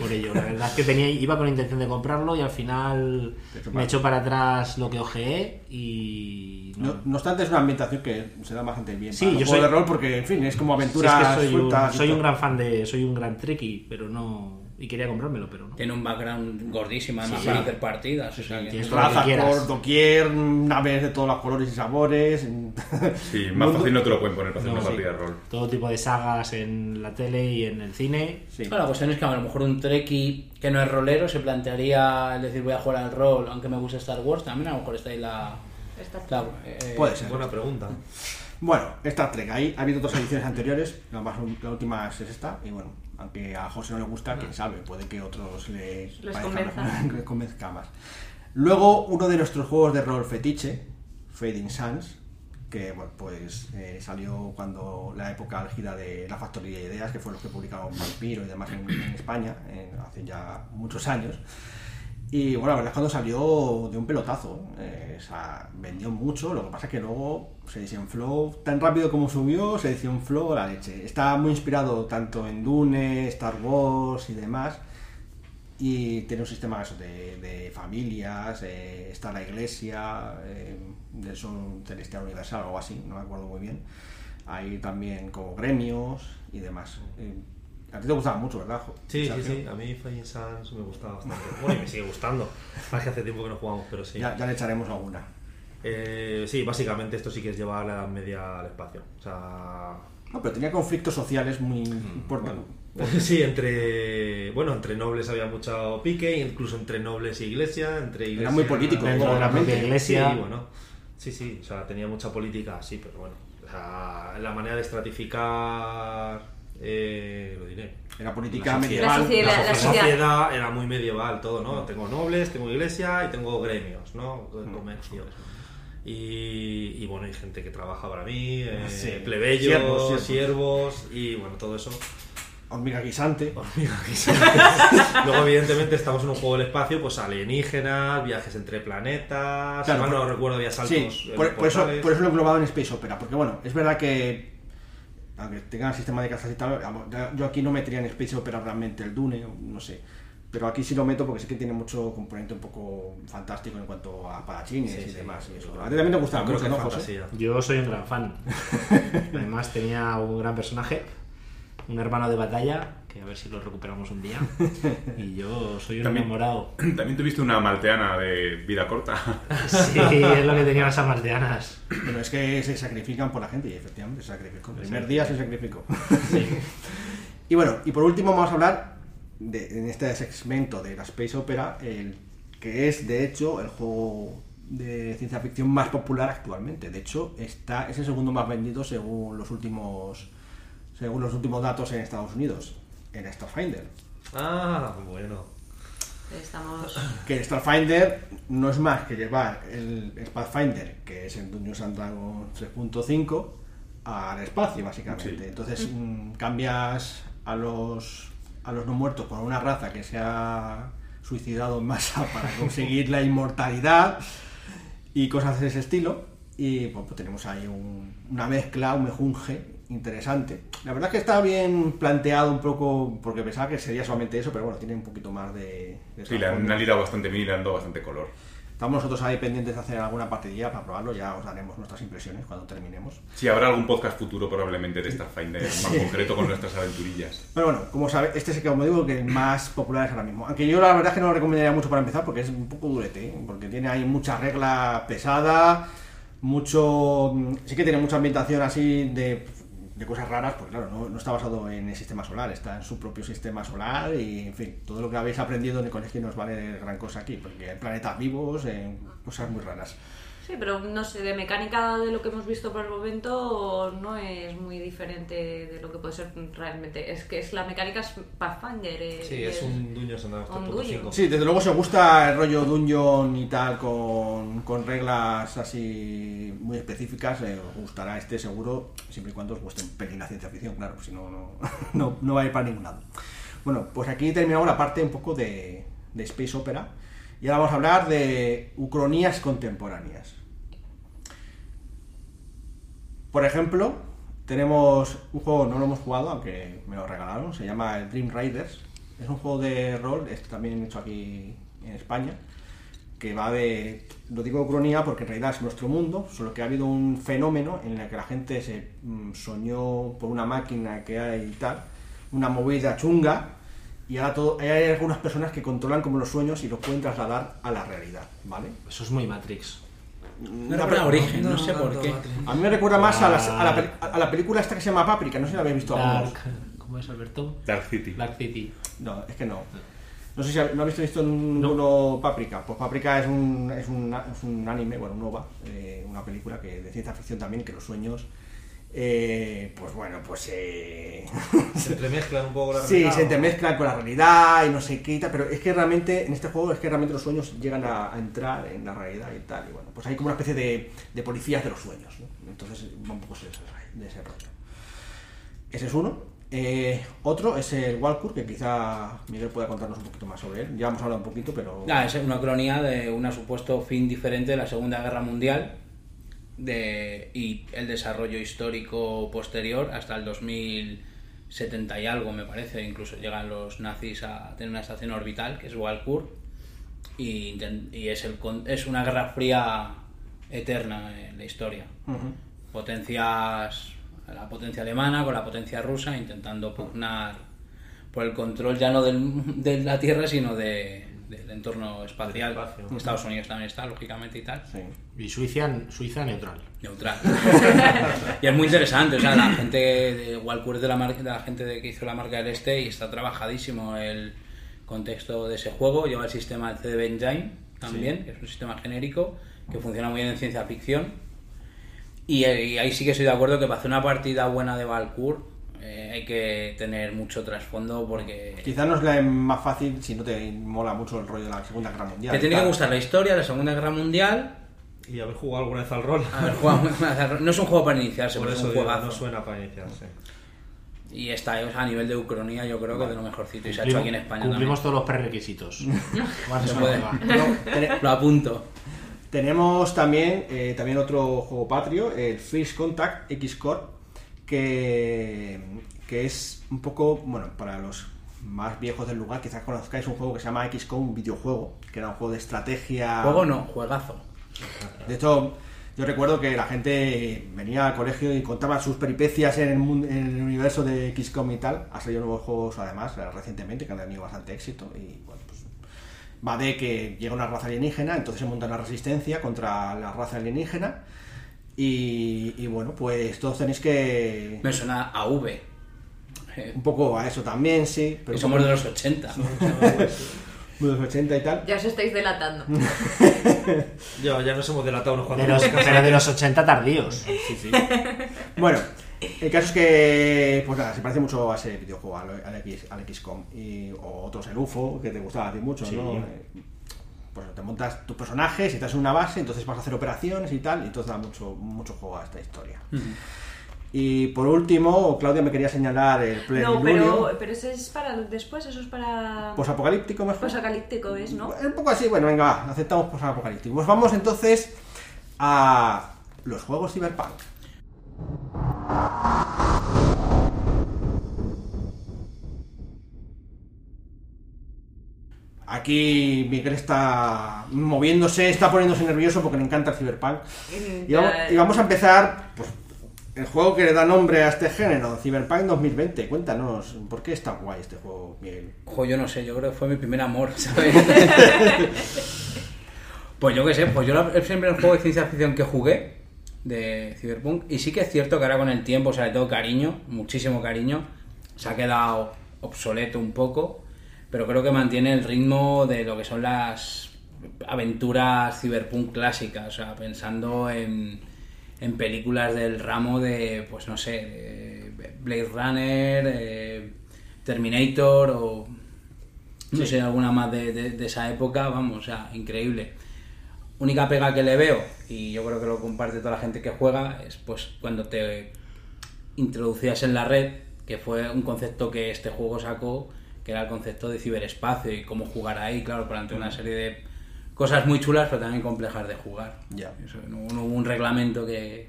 Por ello, la verdad es que tenía, iba con intención de comprarlo y al final me echó para atrás lo que ojeé y no. No, no obstante, es una ambientación que se da bastante bien. Sí, yo soy- de rol porque, en fin, es como es aventuras que soy, un, soy gran fan de, soy un gran treki, pero no y quería comprármelo, pero no. Tiene un background gordísimo además Sí, para sí. hacer partidas. o sea que- Razas por doquier, naves de todos los colores y sabores. Sí, más fácil no te lo pueden poner para hacer No, una sí. partida de rol. Todo tipo de sagas en la tele y en el cine. Sí. Claro, la cuestión es que a lo mejor un treki que no es rolero se plantearía el decir voy a jugar al rol, aunque me guste Star Wars, también a lo mejor está ahí la... Está- la- eh, Puede ser. Buena pregunta. Bueno, Star Trek, ahí ha habido otras ediciones anteriores, la, más, la última es esta, y bueno, aunque a José no le gusta, quién sabe, puede que otros les, Les convenzca más. Luego, uno de nuestros juegos de rol fetiche, Fading Suns, que bueno, pues eh, salió cuando la época álgida de la Factoría de Ideas, que fue los que publicaron Vampiro y demás en, en España, en- hace ya muchos años. Y bueno, la verdad es cuando salió de un pelotazo. eh, o sea, vendió mucho, lo que pasa es que luego se desinfló tan rápido como subió, se desinfló la leche. Está muy inspirado tanto en Dune, Star Wars y demás. Y tiene un sistema eso, de, familias, eh, está la iglesia, eh, del Sol Celestial Universal o algo así, no me acuerdo muy bien. Hay también como gremios y demás. A ti te gustaba mucho, ¿verdad? Sí, sí, Sergio? sí. A mí Fighting Suns me gustaba bastante. Bueno, y me sigue gustando. Más que hace tiempo que no jugamos, pero sí. Ya, ya le echaremos alguna. Eh, sí, básicamente esto sí que es llevar la Edad Media al espacio. O sea, No, pero tenía conflictos sociales muy importantes. Sí, entre bueno, entre nobles había mucho pique, incluso entre nobles e iglesia, entre iglesia muy político, Dentro de la propia iglesia. Sí, bueno. Sí, sí, o sea, tenía mucha política, sí, pero bueno. O sea, la manera de estratificar eh, lo diré. Era política La medieval. sociedad. La- La, la sociedad sociedad. era muy medieval todo, ¿no? Tengo nobles, tengo iglesia y tengo gremios, ¿no? De comercio. Y, y, bueno, hay gente que trabaja para mí, eh, Sí. plebeyos, Siervos, siervos, siervos. y bueno, todo eso. Hormiga guisante. Luego, evidentemente, estamos en un juego del espacio, pues alienígenas, viajes entre planetas, Claro, mal no por- recuerdo, había saltos. Sí, por, por eso, por eso lo he englobado en Space Opera. Porque bueno, es verdad que. Aunque tengan sistema de casas y tal, yo aquí no metería en Space Opera realmente el Dune, no sé. Pero aquí sí lo meto porque sé que tiene mucho componente un poco fantástico en cuanto a parachines Sí, y sí, demás. Y eso. A ti también te gustaba creo mucho, que ¿no, José? Yo soy un gran fan. Además tenía un gran personaje, un hermano de batalla, que a ver si lo recuperamos un día. Y yo soy un También- enamorado. También tuviste una malteana de vida corta. Sí, es lo que tenían las aldeanas. Pero es que se sacrifican por la gente y efectivamente se sacrificó. El primer día se sacrificó. y bueno, y por último vamos a hablar de, en este segmento de la Space Opera, el, que es de hecho el juego de ciencia ficción más popular actualmente. De hecho, está, es el segundo más vendido según los últimos según los últimos datos en Estados Unidos, el Starfinder. Ah, bueno. Estamos. Que el Starfinder no es más que llevar el Pathfinder, que es el Dungeons and Dragons 3.5, al espacio, básicamente. Sí. Entonces mm, cambias a los, a los no muertos por una raza que se ha suicidado en masa para conseguir la inmortalidad y cosas de ese estilo. Y bueno, pues tenemos ahí un- una mezcla, un mejunje interesante. La verdad es que está bien planteado un poco, porque pensaba que sería solamente eso, pero bueno, tiene un poquito más de... de Sí, le han, han liado bastante bien y le han dado bastante color. Estamos nosotros ahí pendientes de hacer alguna partidilla para probarlo, ya os daremos nuestras impresiones cuando terminemos. Sí, habrá algún podcast futuro probablemente de Starfinder, más concreto con nuestras aventurillas. Pero bueno, como sabe, este es el que, como digo, que el más popular es ahora mismo. Aunque yo la verdad es que no lo recomendaría mucho para empezar porque es un poco durete, ¿eh? porque tiene ahí mucha regla pesada, mucho... Sí que tiene mucha ambientación así de, de cosas raras, porque claro, no, no está basado en el sistema solar, está en su propio sistema solar y, en fin, todo lo que habéis aprendido en el colegio no os vale gran cosa aquí, porque hay planetas vivos, eh, cosas muy raras. Sí, pero no sé, de mecánica de lo que hemos visto por el momento no es muy diferente de lo que puede ser realmente. Es que es la mecánica es Pathfinder. eh, Sí, es un Dungeons and Dragons Un 3.5. Dungeon. Sí, desde luego si os gusta el rollo dungeon y tal con, con reglas así muy específicas, eh, os gustará este seguro, siempre y cuando os guste un pelín la ciencia ficción, claro, si no, no, no, no va a ir para ningún lado. Bueno, pues aquí terminamos la parte un poco de, de Space Opera y ahora vamos a hablar de ucronías contemporáneas. Por ejemplo, tenemos un juego, no lo hemos jugado, aunque me lo regalaron, se llama Dream Riders. Es un juego de rol, este también hecho aquí en España, que va de, lo digo ucronía porque en realidad es nuestro mundo, solo que ha habido un fenómeno en el que la gente se mm, soñó por una máquina que hay y tal, una movida chunga, y ahora todo, hay algunas personas que controlan como los sueños y los pueden trasladar a la realidad, ¿vale? Eso es muy Matrix. No recuerda origen, no, sé por qué. A mí me recuerda más a, las- a la, a la película esta que se llama Paprika, no sé si la habéis visto algunos. Dark, ¿Cómo es Alberto? Dark City. Black City. No, es que no. No sé si no habéis visto ninguno Paprika. Pues Paprika es un, es un, es un anime, bueno, un OVA, eh, una película que de ciencia ficción también, que los sueños, eh, pues bueno, pues eh, Se entremezclan un poco la sí, realidad, se ¿no? entremezclan con la realidad y no sé qué y tal, pero es que realmente en este juego es que realmente los sueños llegan a, a entrar en la realidad y tal, y bueno, pues hay como una especie de, de policías de los sueños, ¿no? Entonces va un poco de ese, de ese rollo. Ese es uno. Eh, otro es el Walcourt, que quizá Miguel pueda contarnos un poquito más sobre él. Ya hemos hablado un poquito, pero... Ah, es una cronía de un supuesto fin diferente de la Segunda Guerra Mundial de, y el desarrollo histórico posterior hasta el 2070 y algo, me parece. Incluso llegan los nazis a tener una estación orbital, que es Walcourt, y, es, el, es una guerra fría eterna en la historia. Potencias, la potencia alemana con la potencia rusa intentando pugnar por el control ya no del- de la Tierra, sino de, del entorno espacial. Espacio. Estados Unidos también está, lógicamente, y tal. Sí. Y Suiza, Suiza neutral. Neutral. y es muy interesante, o sea, la gente de Walcourt es de la, mar- de la gente de que hizo la marca del Este y está trabajadísimo el contexto de ese juego. Lleva el sistema de CD Engine también, que es un sistema genérico que funciona muy bien en ciencia ficción. Y, eh, y ahí sí que estoy de acuerdo que para hacer una partida buena de Valcourt eh, hay que tener mucho trasfondo porque Quizá no es la más fácil si no te mola mucho el rollo de la Segunda Guerra Mundial. te tiene que gustar la historia de la Segunda Guerra Mundial. Y haber jugado alguna vez al rol. Haber jugado- no es un juego para iniciarse, Por pero es eso un juegazo. no suena para iniciarse. Y está o sea, a nivel de ucronía, yo creo que de lo mejorcito. Y se ha hecho aquí en España Cumplimos todos los prerequisitos. Más eso también. Lo apunto. Tenemos también, eh, también otro juego patrio, el First Contact X-Core, que, que es un poco, bueno, para los más viejos del lugar, quizás conozcáis un juego que se llama XCOM, un videojuego, que era un juego de estrategia. Juego no, juegazo. De hecho, yo recuerdo que la gente venía al colegio y contaba sus peripecias en el, mundo, en el universo de XCOM y tal. Ha salido nuevos juegos, además, eh, recientemente, que han tenido bastante éxito. Y bueno, pues va de que llega una raza alienígena, entonces se monta una resistencia contra la raza alienígena. Y, y bueno, pues todos tenéis que. Me suena a V. Un poco a eso también, sí. somos de los 80. de los 80 y tal. Ya os estáis delatando. Ya, ya nos hemos delatado unos De cuantos. los, pero de los 80 tardíos. Sí, sí. Bueno, el caso es que, pues nada, se parece mucho a ese videojuego, al, al X, al XCOM. Y, o otros, el UFO, que te gustaba a ti mucho, Sí. ¿no? Pues te montas tus personajes y estás en una base, entonces vas a hacer operaciones y tal, y entonces da mucho, mucho juego a esta historia. Y por último, Claudia me quería señalar el No, Plenilunio. pero, pero ese es para después, eso es para... Posapocalíptico mejor. Posapocalíptico es, ¿no? Un poco así, bueno, venga, va, aceptamos posapocalíptico. Pues vamos entonces a los juegos Cyberpunk. Aquí Miguel está moviéndose, está poniéndose nervioso porque le encanta el Cyberpunk. Y vamos, y vamos a empezar, pues, el juego que le da nombre a este género, Cyberpunk 2020. Cuéntanos, ¿por qué está guay este juego, Miguel? Ojo, yo no sé, yo creo que fue mi primer amor, ¿sabes? pues yo qué sé, pues yo la- es siempre el juego de ciencia ficción que jugué de Cyberpunk. Y sí que es cierto que ahora con el tiempo, o sea, le tengo cariño, muchísimo cariño. Se ha quedado obsoleto un poco, pero creo que mantiene el ritmo de lo que son las aventuras Cyberpunk clásicas, o sea, pensando en, en películas del ramo de, pues no sé, de Blade Runner, eh, Terminator o no sé, alguna más de, de- de esa época, vamos, o sea, increíble. Única pega que le veo, y yo creo que lo comparte toda la gente que juega, es pues cuando te introducías en la red, que fue un concepto que este juego sacó, que era el concepto de ciberespacio y cómo jugar ahí, claro, planteó una serie de cosas muy chulas, pero también complejas de jugar. Ya. Eso, no, no hubo un reglamento que...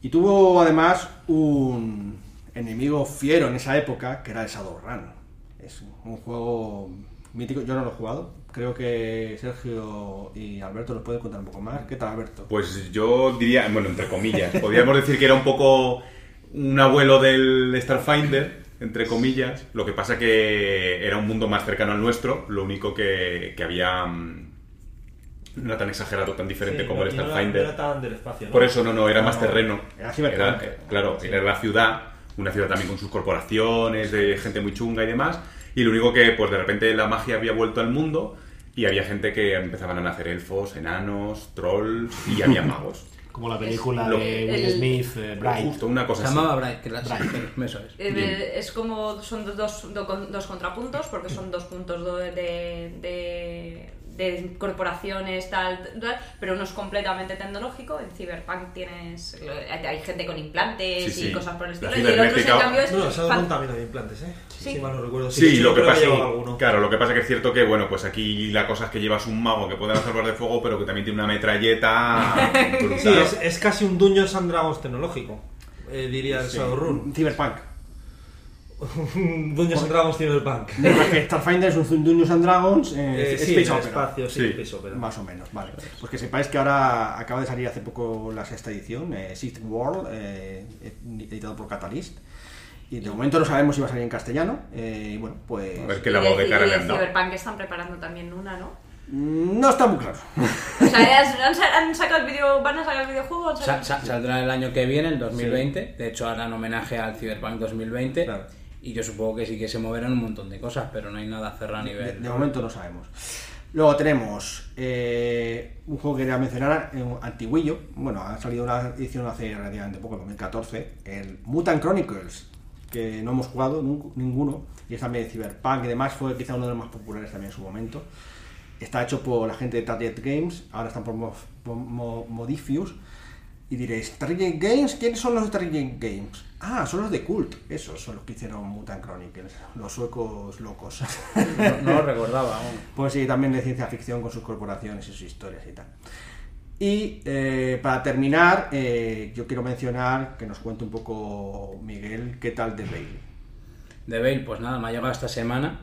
Y tuvo además un enemigo fiero en esa época, que era el Shadowrun. Es un juego mítico, yo no lo he jugado. Creo que Sergio y Alberto nos pueden contar un poco más. ¿Qué tal, Alberto? Pues yo diría, bueno, entre comillas, podríamos decir que era un poco un abuelo del Starfinder, entre comillas. Lo que pasa que era un mundo más cercano al nuestro, lo único que, que había... mm, No era tan exagerado, tan diferente Sí, como no- el y no era- Starfinder. no era tan del espacio. Por eso no, no, era más No, terreno. era Cyberpunk. eh, claro, era la ciudad, una ciudad también con sus corporaciones, de gente muy chunga y demás. Y lo único que, pues de repente la magia había vuelto al mundo y había gente que empezaban a nacer elfos, enanos, trolls y había magos. Como la película lo- de Will el- Smith, eh, Bright. Justo, una Se cosa así. llamaba Bright, que la- eso es. Eh, es como son dos, dos, do- dos contrapuntos porque son dos puntos de, de corporaciones tal, tal, pero uno es completamente tecnológico en Cyberpunk tienes hay gente con implantes Sí, sí. y cosas por el estilo y el otro en cambio es Bueno, Shadowrun fan- también había implantes, ¿eh? Sí. Si mal no recuerdo. Sí, lo que pasa alguno. claro, lo que pasa que es cierto que bueno, pues aquí la cosa es que llevas un mago que puede lanzar de fuego, pero que también tiene una metralleta. Sí, es, es casi un Dungeons and Dragons tecnológico, eh, diría el Shadowrun. Cyberpunk. Un Dungeons and Dragons Cyberpunk. Starfinder es un Dungeons and Dragons, eh, Eh, sí, Space Opera. espacio, sí, Sí. Space Opera. Más o menos, vale. Pues que sepáis que ahora acaba de salir hace poco la sexta edición, eh, Sixth World, eh, editado por Catalyst. Y de momento no sabemos si va a salir en castellano. eh, y bueno, pues. A ver qué lavado de, cara le han dado. Cyberpunk están preparando también una, ¿no? mm, No está muy claro. O sea, ya han, sa- han sacado el video, van a sacar el videojuego, han Sa- sacado- sa- saldrá el año que viene, el 2020. De hecho, harán homenaje al Cyberpunk 2020. Claro. Y yo supongo que sí que se moverán un montón de cosas, pero no hay nada cerrado a De, nivel. de momento no sabemos. Luego tenemos eh, un juego que quería mencionar, eh, un antiguillo. Bueno, ha salido una edición hace relativamente poco, en 2014. El Mutant Chronicles, que no hemos jugado ninguno. Y es también de Cyberpunk y demás. Fue quizá uno de los más populares también en su momento. Está hecho por la gente de Target Games. Ahora están por, Mo- por Mo- Modifius. Y diréis, ¿Target Games? ¿Quiénes son los de Target Games? Ah, son los de Cult. Esos son los que hicieron Mutant Chronicles. Los suecos locos. No, no lo recordaba aún. Pues sí, también de ciencia ficción con sus corporaciones y sus historias y tal. Y eh, para terminar, eh, yo quiero mencionar que nos cuente un poco Miguel qué tal de Bale. De Bale, pues nada, me ha llegado esta semana.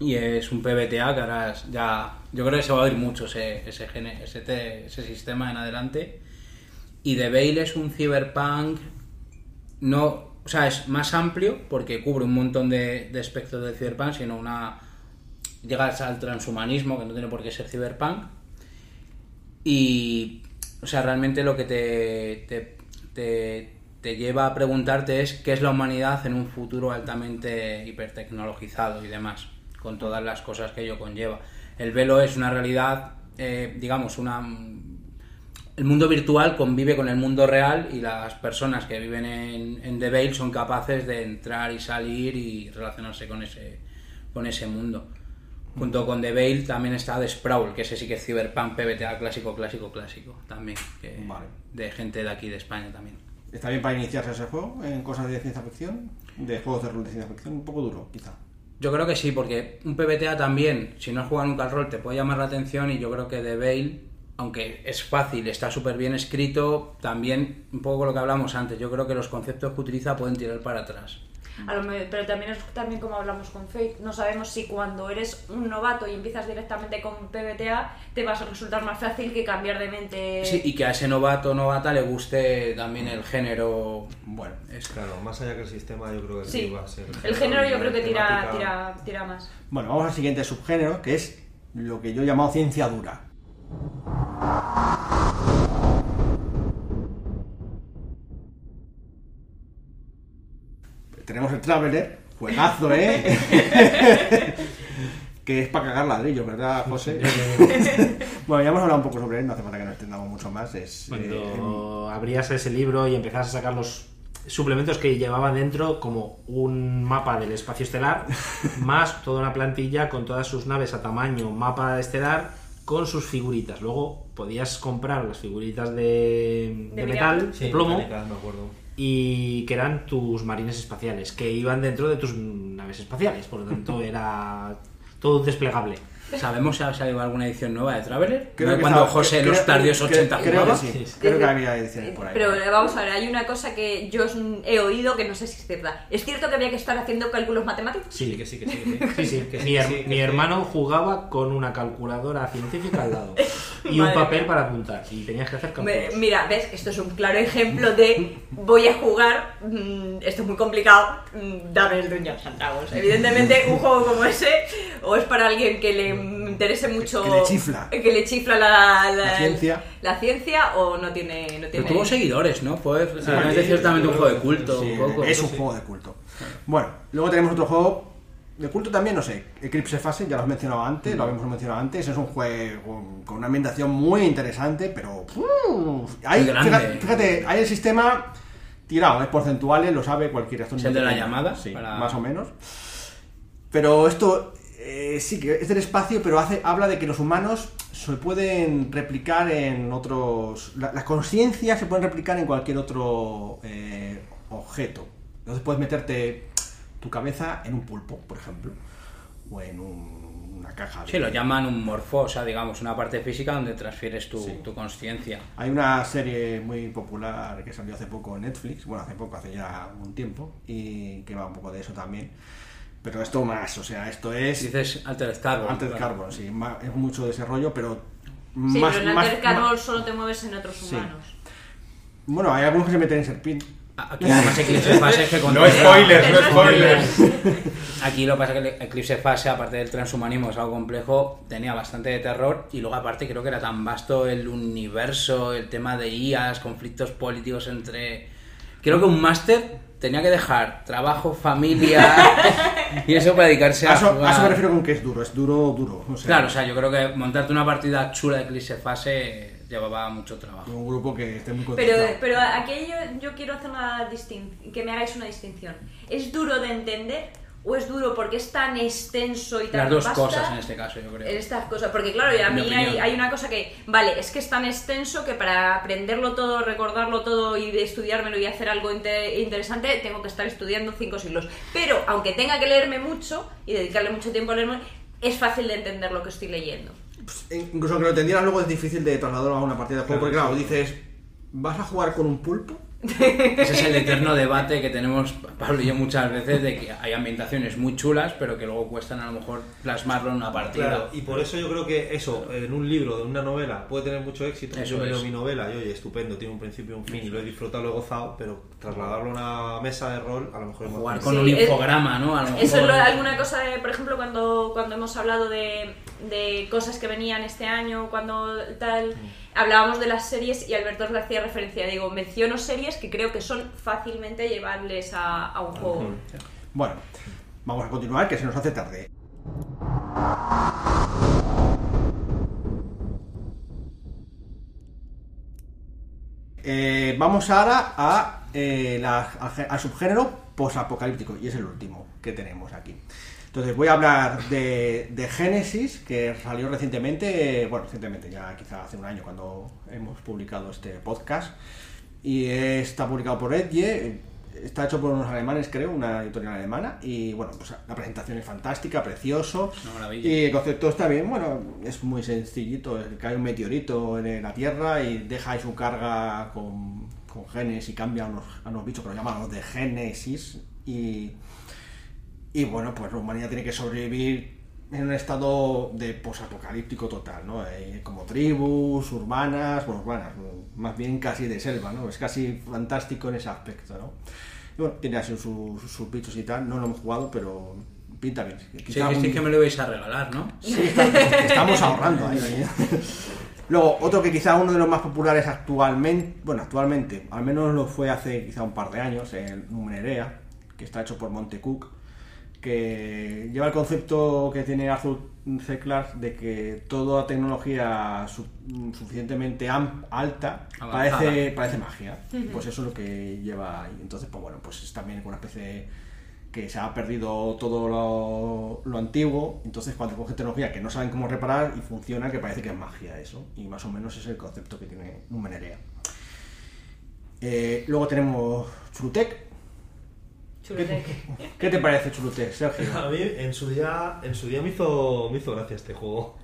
Y es un PBTA que ahora ya. Yo creo que se va a oír mucho ese, ese, ese, ese sistema en adelante. Y The Veil es un cyberpunk. No. O sea, es más amplio porque cubre un montón de, de aspectos del cyberpunk, sino una. Llegas al transhumanismo, que no tiene por qué ser cyberpunk. Y. O sea, realmente lo que te, te, te, lleva a preguntarte es qué es la humanidad en un futuro altamente hipertecnologizado y demás, con todas las cosas que ello conlleva. El velo es una realidad, eh, digamos, una. El mundo virtual convive con el mundo real y las personas que viven en, en The Veil son capaces de entrar y salir y relacionarse con ese, con ese mundo. Junto con The Veil también está The Sprawl, que ese sí que es Cyberpunk PBTA clásico, clásico, clásico también. que- Vale. De gente de aquí de España también. ¿Está bien para iniciarse ese juego en cosas de ciencia ficción? De juegos de rol de ciencia ficción, un poco duro, quizá. Yo creo que sí, porque un PBTA también, si no has jugado nunca al rol, te puede llamar la atención y yo creo que The Veil, aunque es fácil, está súper bien escrito, también, un poco lo que hablamos antes, yo creo que los conceptos que utiliza pueden tirar para atrás. A lo pero también es también como hablamos con Fate. No sabemos si cuando eres un novato y empiezas directamente con PBTA te vas a resultar más fácil que cambiar de mente. Sí, y que a ese novato o novata le guste también el género. Bueno, Es Claro, más allá que el sistema, yo creo que Sí. va a ser. El género yo creo que tira, tira, tira más. bueno, vamos al siguiente subgénero, que es lo que yo he llamado ciencia dura. Tenemos el Traveler, juegazo, ¿eh? que es para cagar ladrillos, ¿verdad, José? bueno, ya hemos hablado un poco sobre él, no hace falta que nos extendamos mucho más. Es, eh, Cuando abrías ese libro y empezabas a sacar los suplementos que llevaban dentro como un mapa del espacio estelar, más toda una plantilla con todas sus naves a tamaño mapa estelar con sus figuritas. Luego podías comprar las figuritas de, De de metal. Sí, de plomo, me acuerdo. Y que eran tus marines espaciales, que iban dentro de tus naves espaciales. Por lo tanto, era todo un desplegable. ¿Sabemos si ha salido alguna edición nueva de Traveler? Creo ¿No que cuando estaba- José creo- los creo- 80 creo, jugaba? que sí, creo que había ediciones por ahí. Pero eh, vamos a ver, hay una cosa que yo he oído que no sé si es cierta. ¿Es cierto que había que estar haciendo cálculos matemáticos? Sí, que sí, que sí. Que sí. Sí, sí. Que sí, mi, her- hermano jugaba con una calculadora científica al lado y un papel mía. para apuntar y tenías que hacer cálculos. mira, ves, esto es un claro ejemplo de voy a jugar, mm, esto es muy complicado, mm, dame el Dungeons and Dragons. Evidentemente, un juego como ese, o es para alguien que le interese mucho. que le chifla. Que le chifla la, La ciencia. la ciencia, o no tiene. No Pero tuvo seguidores, ¿no? Además de ciertamente un juego de culto. Sí, un poco. es un juego de culto. Bueno, luego tenemos otro juego de culto también, no sé, Eclipse Phase, ya lo has mencionado antes, lo habíamos mencionado antes, es un juego con una ambientación muy interesante, pero... uf, hay, fíjate, fíjate, hay el sistema tirado, es porcentuales, lo sabe cualquiera. Esto Es el de la llamada, Sí, para- más o menos. Pero esto eh, sí que es del espacio, pero hace, habla de que los humanos se pueden replicar en otros. la- Las conciencias se pueden replicar en cualquier otro eh, objeto. Entonces puedes meterte tu cabeza en un pulpo, por ejemplo, o en un- una caja. de- Sí, lo llaman un morfo, o sea, digamos, una parte física donde transfieres tu, Sí. tu conciencia. Hay una serie muy popular que salió hace poco en Netflix, bueno, hace poco, hace ya un tiempo, y que va un poco de eso también. Pero esto más, o sea, esto es. Dices Altered Carbon. Altered claro. Carbon, sí, es mucho de ese rollo, pero Sí, más, pero en más- Altered Carbon más- solo te mueves en otros Sí. humanos. Bueno, hay algunos que se meten en Serpín. Aquí lo que pasa es que Eclipse Fase es que No controla- spoilers, no spoilers. Aquí lo que pasa es que el Eclipse Fase, aparte del transhumanismo, es algo complejo, tenía bastante de terror y luego aparte creo que era tan vasto el universo, el tema de IAS, conflictos políticos entre... Creo que un máster tenía que dejar trabajo, familia y eso para dedicarse A a, eso, a jugar. eso me refiero con que es duro, es duro, duro. o sea, Claro, o sea, yo creo que montarte una partida chula de Eclipse Fase llevaba mucho trabajo. un grupo que esté muy Pero, concentrado. pero aquí yo, yo quiero hacer una distin- que me hagáis una distinción. ¿Es duro de entender o es duro porque es tan extenso y tan Las dos vasta? cosas en este caso, yo creo. Estas cosas, porque claro, y a En mí hay, una cosa que, vale, es que es tan extenso que para aprenderlo todo, recordarlo todo y de estudiármelo y hacer algo inte- interesante, tengo que estar estudiando cinco siglos. Pero, aunque tenga que leerme mucho y dedicarle mucho tiempo a leerme, es fácil de entender lo que estoy leyendo. Pues, incluso aunque lo entendieras luego es difícil de trasladarlo a una partida de juego, porque claro, dices, ¿vas a jugar con un pulpo? Ese es el eterno debate que tenemos Pablo y yo muchas veces de que hay ambientaciones muy chulas, pero que luego cuestan a lo mejor plasmarlo en una partida. Claro, y por eso yo creo que eso, en un libro, de una novela, puede tener mucho éxito. Eso yo me leo es. mi novela y oye, estupendo, tiene un principio y un fin y lo he disfrutado, lo he gozado, pero trasladarlo a una mesa de rol a lo mejor es más Jugar con Sí, un es- infograma, ¿no? A lo Eso es lo- alguna cosa, de, por ejemplo, cuando, cuando hemos hablado de, de cosas que venían este año, cuando tal, hablábamos de las series y Alberto le hacía referencia. Digo, menciono series que creo que son fácilmente llevables a, a un juego. Bueno, vamos a continuar, que se nos hace tarde. Eh, vamos ahora a, eh, la- subgénero posapocalíptico, y es el último que tenemos aquí. Entonces voy a hablar de, de Génesis, que salió recientemente, bueno, recientemente, ya quizá hace un año cuando hemos publicado este podcast, y está publicado por Edge, está hecho por unos alemanes, creo, una editorial alemana, y bueno, pues la presentación es fantástica, precioso, y el concepto está bien, bueno, es muy sencillito, es que cae un meteorito en la Tierra y deja ahí su carga con, con genes y cambia a unos, a unos bichos que lo llaman los de Génesis, y, y bueno, pues humanidad tiene que sobrevivir en un estado de posapocalíptico total, ¿no? Eh, como tribus urbanas, bueno, urbanas, más bien casi de selva, ¿no? Es casi fantástico en ese aspecto, ¿no? Y bueno, tiene así sus, sus bichos y tal, no lo hemos jugado, pero pinta bien. Sí, un- sí que me lo vais a regalar, ¿no? Sí, estamos ahorrando ahí. ahí. Luego, otro que quizá uno de los más populares actualmente, bueno, actualmente, al menos lo fue hace quizá un par de años, el Numenerea, que está hecho por Montecook, que lleva el concepto que tiene Arthur C. Clarke de que toda tecnología su- suficientemente am- alta Avanzada. parece, parece magia. Pues eso es lo que lleva ahí. Entonces, pues bueno, pues es también una especie de que se ha perdido todo lo, lo antiguo, entonces cuando coge tecnología que no saben cómo reparar y funciona, que parece que es magia eso, y más o menos es el concepto que tiene Numenerea. Eh, luego tenemos Chulutec. Chulutec. ¿Qué te parece Chulutec, Sergio? A mí en su día, en su día me hizo, me hizo gracia este juego.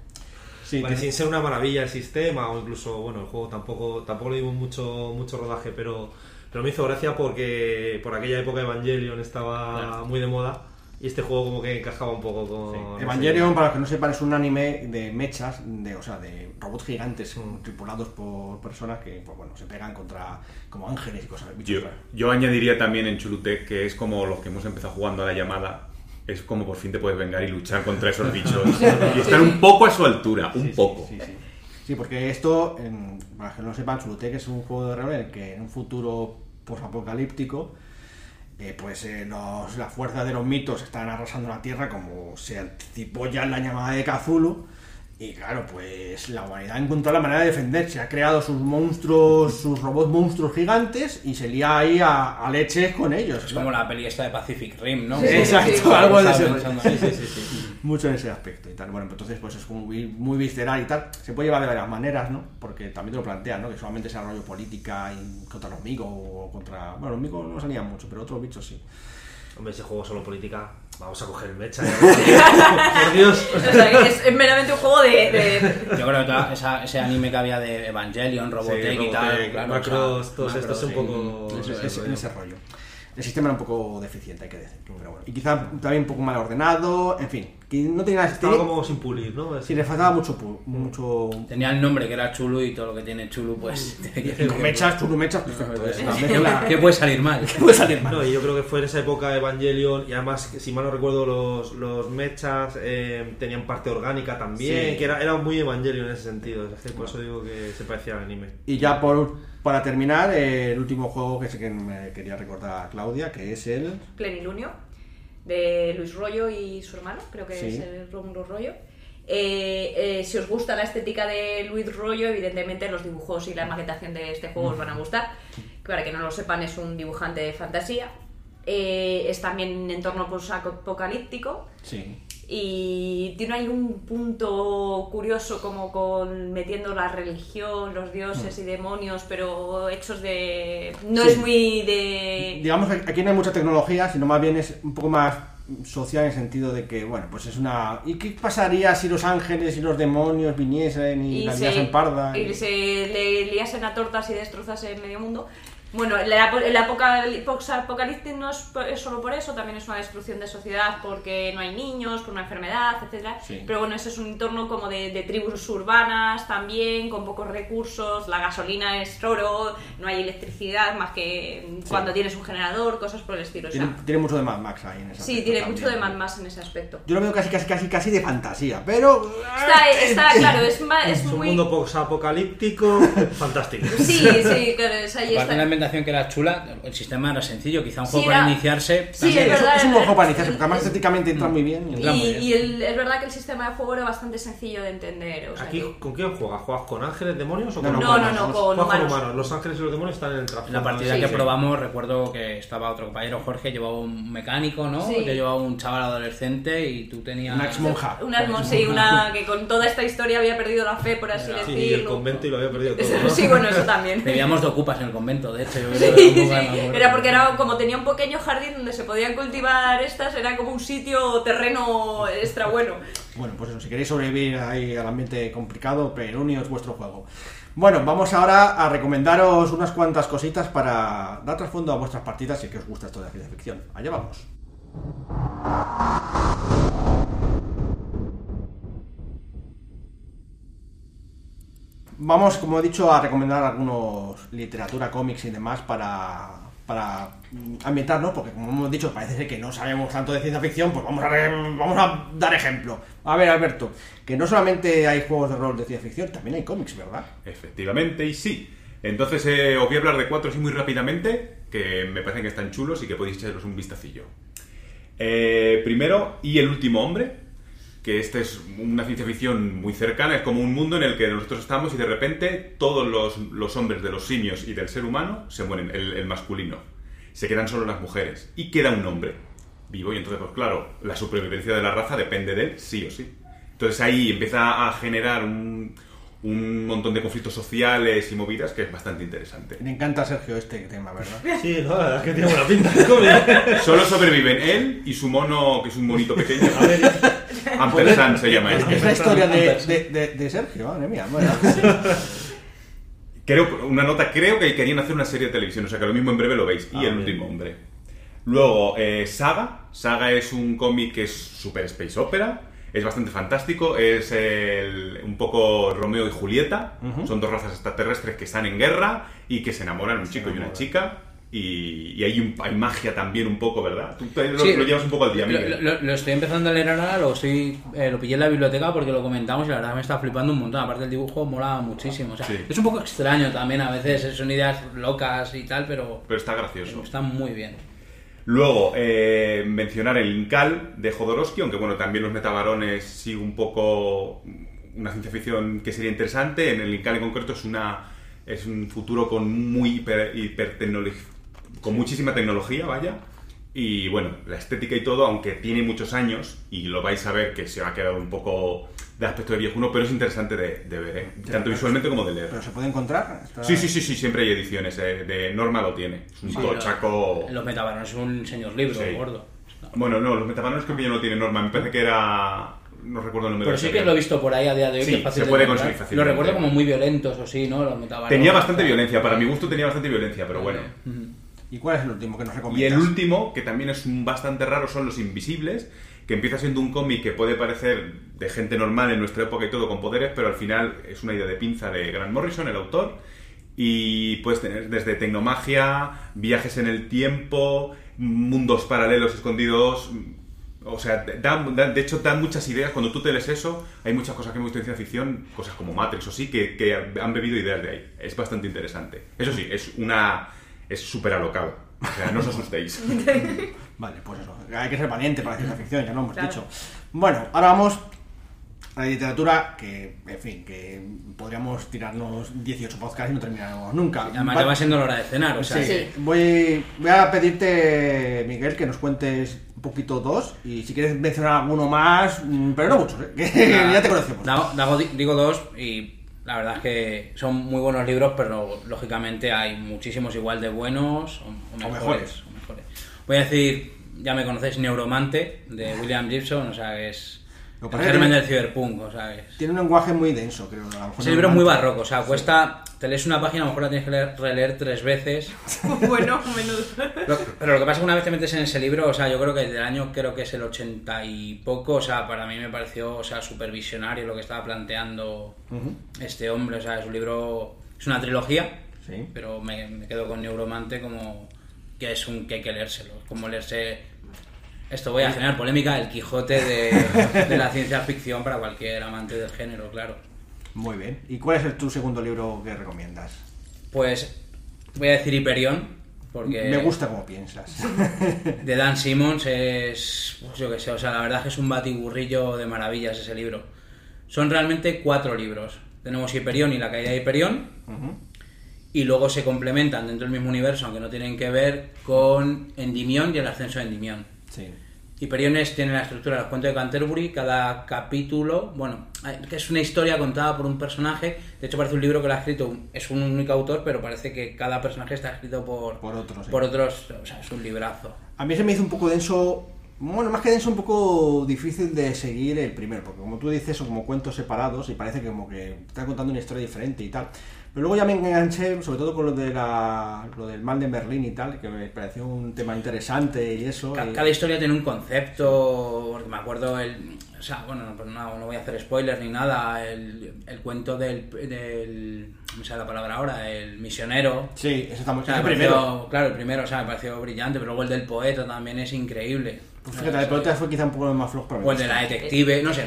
Sí, Vale, sin ser una maravilla el sistema o incluso, bueno, el juego tampoco, tampoco le dimos mucho, mucho rodaje, pero, pero me hizo gracia porque por aquella época Evangelion estaba muy de moda y este juego como que encajaba un poco con... Evangelion, para los que no sepan, es un anime de mechas, de, o sea, de robots gigantes Mm. tripulados por personas que, pues bueno, se pegan contra como ángeles y cosas. bichos Yo, yo añadiría también en Chulutec que es como los que hemos empezado jugando a la llamada. Es como por fin te puedes vengar y luchar contra esos bichos. y estar un poco a su altura, un Sí, poco. Sí, sí. Sí, porque esto, en- para los que no lo sepan, Chulutec es un juego de rol en el que en un futuro posapocalíptico, eh, pues eh, los- las fuerzas de los mitos están arrasando la Tierra como se anticipó ya en la llamada de Cthulhu. Y claro, pues la humanidad ha encontrado la manera de defenderse. Ha creado sus monstruos, sus robots monstruos gigantes y se lía ahí a, a leches con ellos. Es como la peli esta de Pacific Rim, ¿no? Sí, Exacto, sí, algo de ese rollo. pensando. Sí, sí, sí, sí. Mucho en ese aspecto y tal. Bueno, pues entonces pues es como muy, muy visceral y tal. Se puede llevar de varias maneras, ¿no? Porque también te lo plantean, ¿no? Que solamente sea rollo política y contra los migos o contra... Bueno, los migos no salían mucho, pero otros bichos sí. Hombre, ese juego solo política, vamos a coger el mecha. ya. por Dios. O sea, que es, es meramente un juego de. de- Yo creo que esa- ese anime que había de Evangelion, Robotech Sí, y tal, Robotech, claro, Macros, o sea, todos estos un sí. poco... Ese- en rollo. ese rollo. El sistema era un poco deficiente, hay que decir. Pero bueno. Y quizá también un poco mal ordenado, en fin. Que no tenía... Estaba tenía- como sin pulir, ¿no? Sí, le faltaba mucho... pu- mucho... Tenía el nombre que era Chulu y todo lo que tiene Chulu, pues. que- Mechas, churumechas, perfecto. Es una ¿Qué, puede salir mal? ¿Qué puede salir mal? No, y yo creo que fue en esa época Evangelion y además, si mal no recuerdo, los, los mechas eh, tenían parte orgánica también, Sí. que era, era muy Evangelion en ese sentido. Es por eso digo que se parecía al anime. Y ya por, para terminar, eh, el último juego que sé que me quería recordar a Claudia, que es el... Plenilunio de Luis Rollo y su hermano, creo que Sí. es el Rómulo Rollo. Eh, eh, si os gusta la estética de Luis Rollo, evidentemente los dibujos y la maquetación de este juego os van a gustar. Para que no lo sepan, es un dibujante de fantasía. Eh, es también en entorno post-apocalíptico Sí. Y tiene un punto curioso como con metiendo la religión, los dioses y demonios, pero hechos de... No Sí. es muy de... Digamos que aquí no hay mucha tecnología, sino más bien es un poco más social en el sentido de que, bueno, pues es una... ¿Y qué pasaría si los ángeles y los demonios viniesen y, la liasen parda? y se le liasen a tortas y destrozase medio mundo. Bueno, el, apo- el apocalí- post-apocalipsis no es, solo por eso, también es una destrucción de sociedad porque no hay niños, por una enfermedad, etcétera. Sí. Pero bueno, ese es un entorno como de, de tribus urbanas también, con pocos recursos, la gasolina es oro, no hay electricidad más que cuando tienes un generador, cosas por el estilo. o sea, Tiene, tiene mucho de Mad Max ahí en ese sí, aspecto tiene también. mucho de Mad Max en ese aspecto. Yo lo veo casi, casi, casi, casi de fantasía, pero... Está, está claro, es, es Es un muy... mundo post-apocalíptico fantástico. Sí, sí, claro, es ahí está. Que era chula, el sistema era sencillo, quizá un Sí, juego para era- iniciarse. Sí, es verdad. Es un buen juego para iniciarse, porque además Es- estéticamente entra muy bien. y- Entra muy Y, bien. y el- es verdad que el sistema de juego era bastante sencillo de entender. O sea Aquí, que- ¿con quién juegas? ¿Juegas con ángeles, demonios o No, con no, humanos? no, no, con humanos. humanos. Los ángeles y los demonios están en el En trasfondo. la partida Sí, que sí. probamos, recuerdo que estaba otro compañero, Jorge, llevaba un mecánico, ¿no? Sí. Yo llevaba un chaval adolescente y tú tenías. Una ex-monja. Una, hermo- sí, una que con toda esta historia había perdido la fe, por así Sí, Sí, decirlo. y el convento y lo había perdido todo. ¿no? Sí, bueno, eso también. Bebíamos de ocupas en el convento, de hecho. Sí, sí. Era porque era como tenía un pequeño jardín donde se podían cultivar estas, era como un sitio terreno extra bueno. Bueno, pues eso, si queréis sobrevivir ahí al ambiente complicado, Perunio es vuestro juego. Bueno, vamos ahora a recomendaros unas cuantas cositas para dar trasfondo a vuestras partidas si es que os gusta esto de la ciencia ficción. Allá vamos. Vamos, como he dicho, a recomendar algunos literatura, cómics y demás para, para ambientarnos, porque como hemos dicho, parece ser que no sabemos tanto de ciencia ficción, pues vamos a, vamos a dar ejemplo. A ver, Alberto, que no solamente hay juegos de rol de ciencia ficción, también hay cómics, ¿verdad? Efectivamente, y sí. Entonces eh, os voy a hablar de cuatro así muy rápidamente, que me parecen que están chulos y que podéis echarlos un vistacillo. Eh, primero, y el último hombre, que esta es una ciencia ficción muy cercana, es como un mundo en el que nosotros estamos y de repente todos los, los hombres de los simios y del ser humano se mueren, el, el masculino. Se quedan solo las mujeres y queda un hombre vivo y entonces, pues claro, la supervivencia de la raza depende de él, sí o sí. Entonces ahí empieza a generar un, un montón de conflictos sociales y movidas que es bastante interesante. Me encanta, Sergio, este tema, ¿verdad? Sí, no, la verdad es que tiene buena pinta. Solo sobreviven él y su mono, que es un monito pequeño. Ampersand se llama este. Es la historia de, de- de- de Sergio, madre mía. Bueno, Creo, una nota, creo que querían hacer una serie de televisión, o sea que lo mismo en breve lo veis. Y Ah, el bien. último hombre. Luego, eh, Saga. Saga es un cómic que es super space opera. Es bastante fantástico. Es el- un poco Romeo y Julieta. Son dos razas extraterrestres que están en guerra y que se enamoran, un chico y una chica. Y, y hay, un- hay magia también un poco, ¿verdad? Tú lo, Sí, lo llevas un poco al día, Miguel. lo- lo estoy empezando a leer ahora, lo, estoy, eh, lo pillé en la biblioteca porque lo comentamos y la verdad me está flipando un montón. Aparte el dibujo mola muchísimo. O sea, Sí. Es un poco extraño también, a veces son ideas locas y tal, pero Pero está gracioso. está muy bien. Luego, eh, mencionar el Incal de Jodorowsky, aunque bueno, también los metabarones sí un poco una ciencia ficción que sería interesante. En el Incal en concreto es una es un futuro con muy hiper, hipertecnolo- con muchísima tecnología, vaya. Y bueno, la estética y todo, aunque tiene muchos años, y lo vais a ver que se va a quedar un poco de aspecto de viejuno, pero es interesante de, de ver, ¿eh? tanto visualmente como de leer. ¿Pero se puede encontrar? Está- Sí, sí, sí, sí, siempre hay ediciones. eh, de Norma lo tiene. Es un Sí, tochaco. Los metabarones es un señor libro, Sí. gordo. Bueno, no, los metabarones creo que ya no tienen norma. Me parece que era. No recuerdo el número. Pero sí que lo he visto por ahí a día de hoy. Sí, que es fácil se de puede conseguir fácilmente. Lo recuerdo como muy violentos o sí, ¿no? Los metabarones. Tenía bastante violencia. Para mi gusto tenía bastante violencia, pero bueno. ¿Y cuál es el último que nos Y recomiendas? el último, que también es bastante raro, son Los Invisibles, que empieza siendo un cómic que puede parecer de gente normal en nuestra época y todo con poderes, pero al final es una idea de pinza de Grant Morrison, el autor, y puedes tener desde tecnomagia, viajes en el tiempo, mundos paralelos escondidos. O sea, da- da- de hecho dan muchas ideas. Cuando tú te lees eso, hay muchas cosas que me gustan en ciencia ficción, cosas como Matrix o sí, que, que han bebido ideas de ahí. Es bastante interesante. Eso sí, es una... es súper alocado. O sea, no os asustéis. Vale, pues eso. Hay que ser valiente para la ciencia ficción, ya lo hemos Claro. dicho. Bueno, ahora vamos a la literatura que, en fin, que podríamos tirarnos 18 podcasts y no terminaremos nunca. Además Va- ya va siendo la hora de cenar, o sea, Sí, que- Voy, voy a pedirte, Miguel, que nos cuentes un poquito dos y si quieres mencionar alguno más, mm, pero no muchos, ¿eh? que ya te conocemos. dago- digo dos y la verdad es que son muy buenos libros, pero lógicamente hay muchísimos igual de buenos o, o mejores, mejores. o mejores. Voy a decir, ya me conocéis, Neuromante, de William Gibson, o sea, que es Lo el germen del ciberpunk, o sea, que es... Tiene un lenguaje muy denso, creo. a lo mejor Ese no libro es muy barroco, o sea, cuesta, te lees una página, a lo mejor la tienes que leer- releer tres veces, bueno, menudo. Pero lo que pasa es que una vez te metes en ese libro, o sea, yo creo que del año creo que es el 80 y poco, o sea, para mí me pareció, o sea, súper visionario lo que estaba planteando este hombre, o sea, es un libro, es una trilogía, Sí. pero me, me quedo con Neuromante como que es un que hay que leérselo, como leerse... Esto voy a generar polémica, el Quijote de, de la ciencia ficción para cualquier amante del género, claro. Muy bien. ¿Y cuál es el- tu segundo libro que recomiendas? Pues voy a decir Hyperion, porque... Me gusta como piensas. de Dan Simmons es, pues yo qué sé, o sea, la verdad es que es un batiburrillo de maravillas ese libro. Son realmente cuatro libros. Tenemos Hyperion y la caída de Hyperion, y luego se complementan dentro del mismo universo, aunque no tienen que ver, con Endymion y el ascenso de Endymion. sí. Hyperion es- tiene la estructura de los cuentos de Canterbury, cada capítulo, bueno, que es una historia contada por un personaje, de hecho parece un libro que lo ha escrito, es un único autor, pero parece que cada personaje está escrito por, Por otro, sí. por otros, o sea, es un librazo. A mí se me hizo un poco denso Bueno, más que denso, un poco difícil de seguir el primero, porque como tú dices, son como cuentos separados y parece que como que está contando una historia diferente y tal. Pero luego ya me enganché, sobre todo con lo, de la, lo del mal de Berlín y tal, que me pareció un tema interesante y eso. Y- Cada historia tiene un concepto, porque me acuerdo el... O sea, bueno, no, pues no, no voy a hacer spoilers ni nada, el, el cuento del, del... ¿Cómo me sale la palabra ahora? El misionero. Sí, ese está muy O sea, primero. claro, el primero, o sea, me pareció brillante, pero luego el del poeta también es increíble. Pues fíjate, el pelota fue quizá un poco más flojo para mí. O el de la detective, no sé.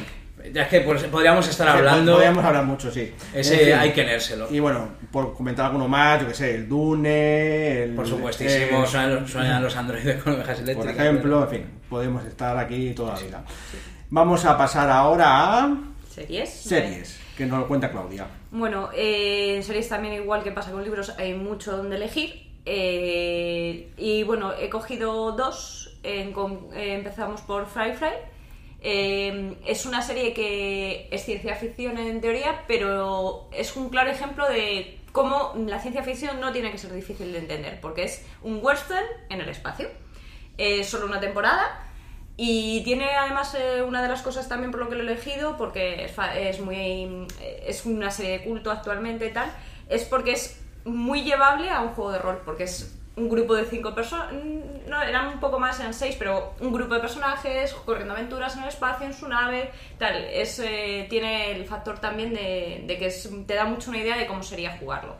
Ya es que pues, podríamos estar Sí, hablando... Podríamos hablar mucho, sí. Ese En fin. hay que leérselo. Y bueno, por comentar alguno más, yo que sé, el Dune, el, Por supuestísimo, eh, suenan, los- suenan los androides con ovejas por eléctricas. ejemplo, en fin, podemos estar aquí toda la vida. Vamos a pasar ahora a ¿Series? series, que nos lo cuenta Claudia. Bueno, eh, en series también igual que pasa con libros, hay mucho donde elegir. Eh, y bueno, he cogido dos. En con- eh, empezamos por Fry Fry. Eh, es una serie que es ciencia ficción en teoría, pero es un claro ejemplo de cómo la ciencia ficción no tiene que ser difícil de entender, porque es un western en el espacio. Es solo una temporada y tiene además eh, una de las cosas también por lo que lo he elegido, porque es, es muy eh, es una serie de culto actualmente y tal, es porque es muy llevable a un juego de rol, porque es un grupo de cinco personas, no, eran un poco más, eran seis, pero un grupo de personajes corriendo aventuras en el espacio, en su nave, tal, es, eh, tiene el factor también de, de que te da mucho una idea de cómo sería jugarlo.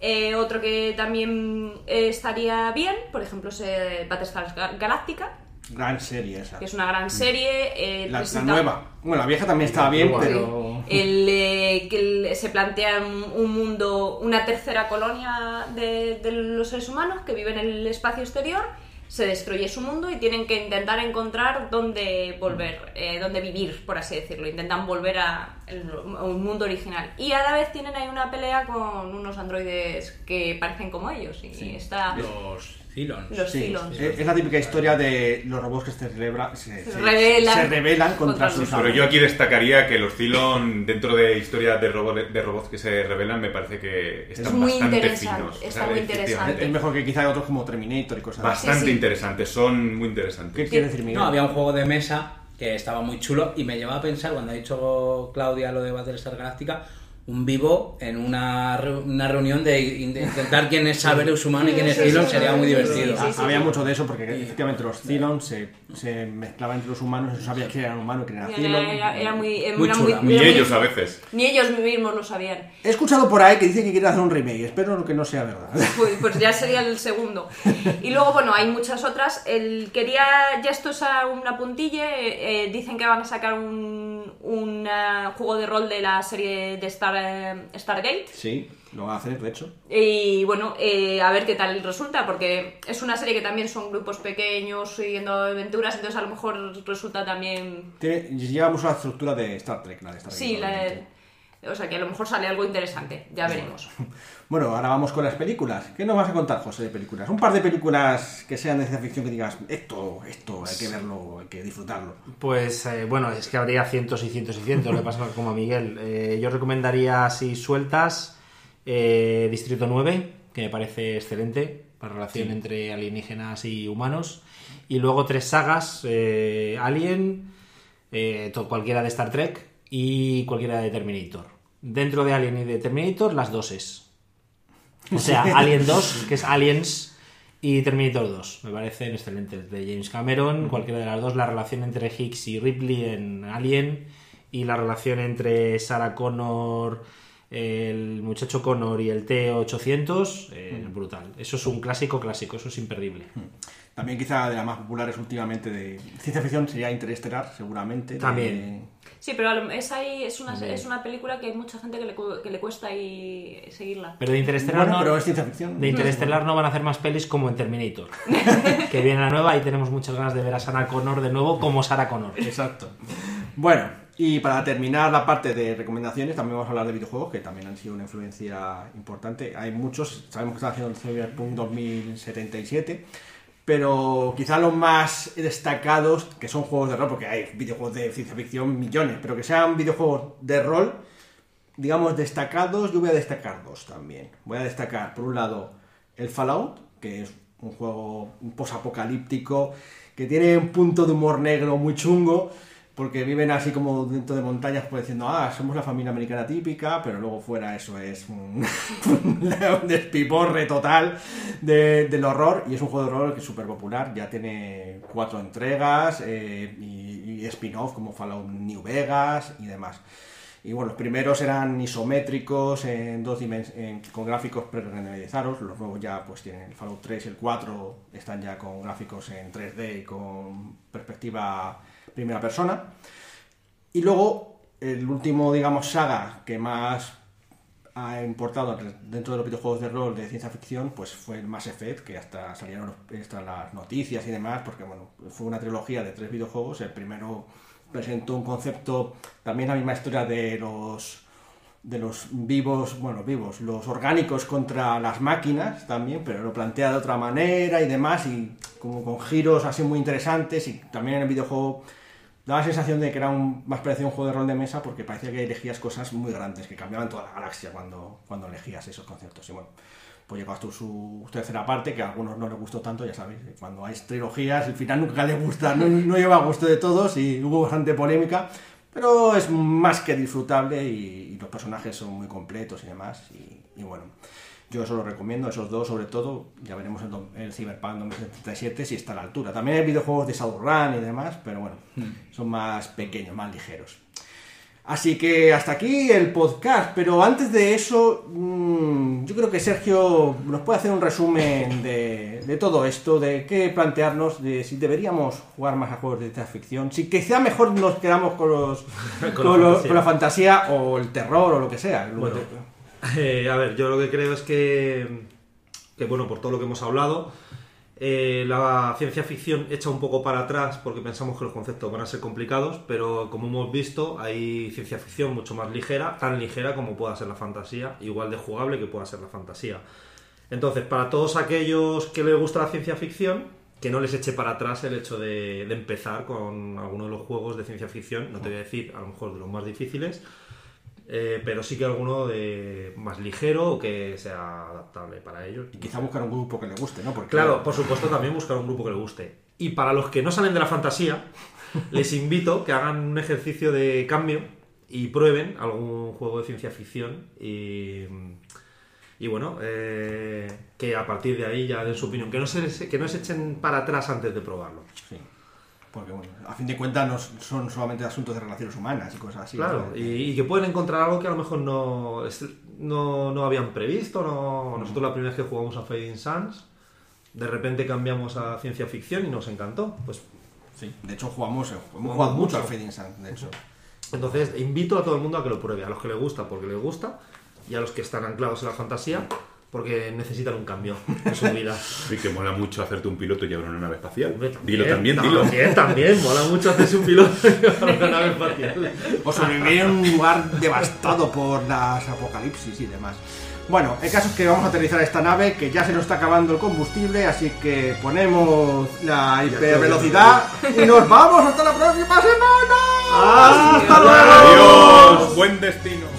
Eh, otro que también estaría bien, por ejemplo, es eh, Battlestar Gal- Galactica, Gran serie esa. que es una gran serie. eh, La, nueva. Bueno, la vieja también estaba bien, Sí. pero... El, eh, que el- se plantea un, un mundo, una tercera colonia de, de los seres humanos que viven en el espacio exterior, se destruye su mundo y tienen que intentar encontrar dónde volver, eh, dónde vivir, por así decirlo. Intentan volver a, el- a un mundo original. Y a la vez tienen ahí una pelea con unos androides que parecen como ellos. Y está Los Cylons. los Sí, Cylons. es, es la típica historia de los robots que se, celebra- se, Se rebelan se rebelan contra, contra sus Pero yo aquí destacaría que los Cylon, dentro de historias de, robo- de robots que se revelan, me parece que están muy bastante interesante, finos. está muy efectivamente. Es mejor que quizá otros como Terminator y cosas así. Bastante Sí, sí. interesantes, son muy ¿Qué interesantes. quiere decir Miguel? No, había un juego de mesa que estaba muy chulo y me llevaba a pensar, cuando ha dicho Claudia lo de Battlestar Galactica, un vivo en una, una reunión de, in- de intentar quién es Saberus humano y quién es Sí, sí, Cylon sí, sería sí, muy sí, divertido. sí, sí. Había mucho de eso porque efectivamente los Cylons se, se mezclaban entre los humanos, no sabías quién era humano y quién era Cylon. era- era muy, era Muy muy- chula, era Ni muy- ellos a veces. Ni ellos mismos lo sabían. He escuchado por ahí que dicen que quieren hacer un remake, espero que no sea verdad. Pues, pues ya sería el segundo. Y luego, bueno, hay muchas otras. El, quería, ya esto es a una puntilla, eh, eh, dicen que van a sacar un, un, eh, juego de rol de la serie de Star, eh, Stargate. Sí, lo van a hacer, de hecho. Y bueno, eh, a ver qué tal resulta, porque es una serie que también son grupos pequeños siguiendo aventuras, entonces a lo mejor resulta también... Tiene- llevamos la estructura de Star Trek, la de Star Trek. Sí, la- normalmente. O sea que a lo mejor sale algo interesante, ya veremos. Bueno, ahora vamos con las películas. ¿Qué nos vas a contar, José, de películas? Un par de películas que sean de ciencia ficción que digas, esto, esto, hay que verlo, hay que disfrutarlo. Pues eh, bueno, es que habría cientos y cientos y cientos, le pasa como a Miguel. Eh, yo recomendaría, si sueltas, eh, Distrito 9, que me parece excelente, la relación entre alienígenas y humanos. Y luego tres sagas, eh, Alien, eh, cualquiera de Star Trek y cualquiera de Terminator. Dentro de Alien y de Terminator, las doses. O sea, Alien 2, que es Aliens, y Terminator 2. Me parecen excelentes. De James Cameron, cualquiera de las dos. La relación entre Higgs y Ripley en Alien. Y la relación entre Sarah Connor, el muchacho Connor y el T-800. eh, Brutal. Eso es un clásico clásico. Eso es imperdible. También quizá de las más populares últimamente de ciencia ficción sería Interestelar, seguramente. También. Sí, pero a lo- es, ahí, es, una, es una película que hay mucha gente que le, cu- que le cuesta ahí seguirla. Pero de Interestelar Bueno, no... pero es ciencia ficción. De Interestelar no van a hacer más pelis como en Terminator. que viene la nueva y tenemos muchas ganas de ver a Sarah Connor de nuevo como Sarah Connor. Exacto. Bueno, y para terminar la parte de recomendaciones, también vamos a hablar de videojuegos, que también han sido una influencia importante. Hay muchos, sabemos que están haciendo el Cyberpunk 2077, pero quizá los más destacados, que son juegos de rol, porque hay videojuegos de ciencia ficción millones, pero que sean videojuegos de rol, digamos, destacados, yo voy a destacar dos también. Voy a destacar, por un lado, el Fallout, que es un juego posapocalíptico que tiene un punto de humor negro muy chungo, porque viven así como dentro de montañas, pues diciendo, ah, somos la familia americana típica, pero luego fuera eso es un, un despiporre total de- del horror, y es un juego de horror que es súper popular, ya tiene cuatro entregas eh, y, spin-off como Fallout New Vegas y demás. Y bueno, los primeros eran isométricos en dos en- con gráficos pre-renderizados. Los nuevos ya pues tienen el Fallout 3 y el 4 están ya con gráficos en 3D y con perspectiva primera persona. Y luego el último, digamos, saga que más ha importado dentro de los videojuegos de rol de ciencia ficción, pues fue el Mass Effect, que hasta salieron hasta las noticias y demás, porque bueno, fue una trilogía de tres videojuegos. El primero presentó un concepto, también la misma historia de los de los vivos, bueno, vivos, los orgánicos contra las máquinas también, pero lo plantea de otra manera y demás, y como con giros así muy interesantes, y también en el videojuego daba la sensación de que era un, más parecido a un juego de rol de mesa porque parecía que elegías cosas muy grandes, que cambiaban toda la galaxia cuando, cuando elegías esos conceptos. Y bueno, pues llegó hasta su tercera parte, que a algunos no les gustó tanto, ya sabéis, cuando hay trilogías, el final nunca les gusta, no, no lleva a gusto de todos y hubo bastante polémica, pero es más que disfrutable y, y los personajes son muy completos y demás. Y bueno, yo eso lo recomiendo, esos dos sobre todo. Ya veremos el, el Cyberpunk 2077 si está a la altura. También hay videojuegos de Shadowrun y demás, pero bueno, son más pequeños, más ligeros. Así que hasta aquí el podcast, pero antes de eso, mm, yo creo que Sergio nos puede hacer un resumen de, de todo esto, de qué plantearnos, de si deberíamos jugar más a juegos de ciencia ficción, si quizá mejor nos quedamos con, los, con, la los- fantasía. con la fantasía o el terror o lo que sea. Bueno, eh, a ver, yo lo que creo es que, que, bueno, por todo lo que hemos hablado, eh, la ciencia ficción echa un poco para atrás porque pensamos que los conceptos van a ser complicados, pero como hemos visto, hay ciencia ficción mucho más ligera, tan ligera como pueda ser la fantasía, igual de jugable que pueda ser la fantasía. Entonces, para todos aquellos que les gusta la ciencia ficción, que no les eche para atrás el hecho de, de empezar con alguno de los juegos de ciencia ficción, no te voy a decir a lo mejor de los más difíciles, eh, pero sí que alguno de más ligero o que sea adaptable para ellos. Y quizá buscar un grupo que le guste, ¿no? Porque Claro, por supuesto también buscar un grupo que le guste. Y para los que no salen de la fantasía, les invito que hagan un ejercicio de cambio y prueben algún juego de ciencia ficción y, y bueno, eh, que a partir de ahí ya den su opinión, que no, se, que no se echen para atrás antes de probarlo. Sí. Porque, bueno, a fin de cuentas no son solamente asuntos de relaciones humanas y cosas así. Claro, ¿no? y, y que pueden encontrar algo que a lo mejor no, no, no habían previsto. No, nosotros la primera vez que jugamos a Fading Suns, de repente cambiamos a ciencia ficción y nos encantó. Pues Sí, de hecho jugamos, hemos Jugamos jugado mucho mucho. al Fading Sun, de hecho. Entonces, invito a todo el mundo a que lo pruebe, a los que les gusta porque les gusta y a los que están anclados en la fantasía porque necesitan un cambio en su vida. Y que mola mucho hacerte un piloto y llevar una nave espacial. Dilo también, dilo. También, también, mola mucho hacerse un piloto y una nave espacial. O sobrevivir en un lugar devastado por las apocalipsis y demás. Bueno, el caso es que vamos a aterrizar esta nave que ya se nos está acabando el combustible, así que ponemos la hipervelocidad y nos vamos hasta la próxima semana. ¡Hasta luego! Adiós, buen destino.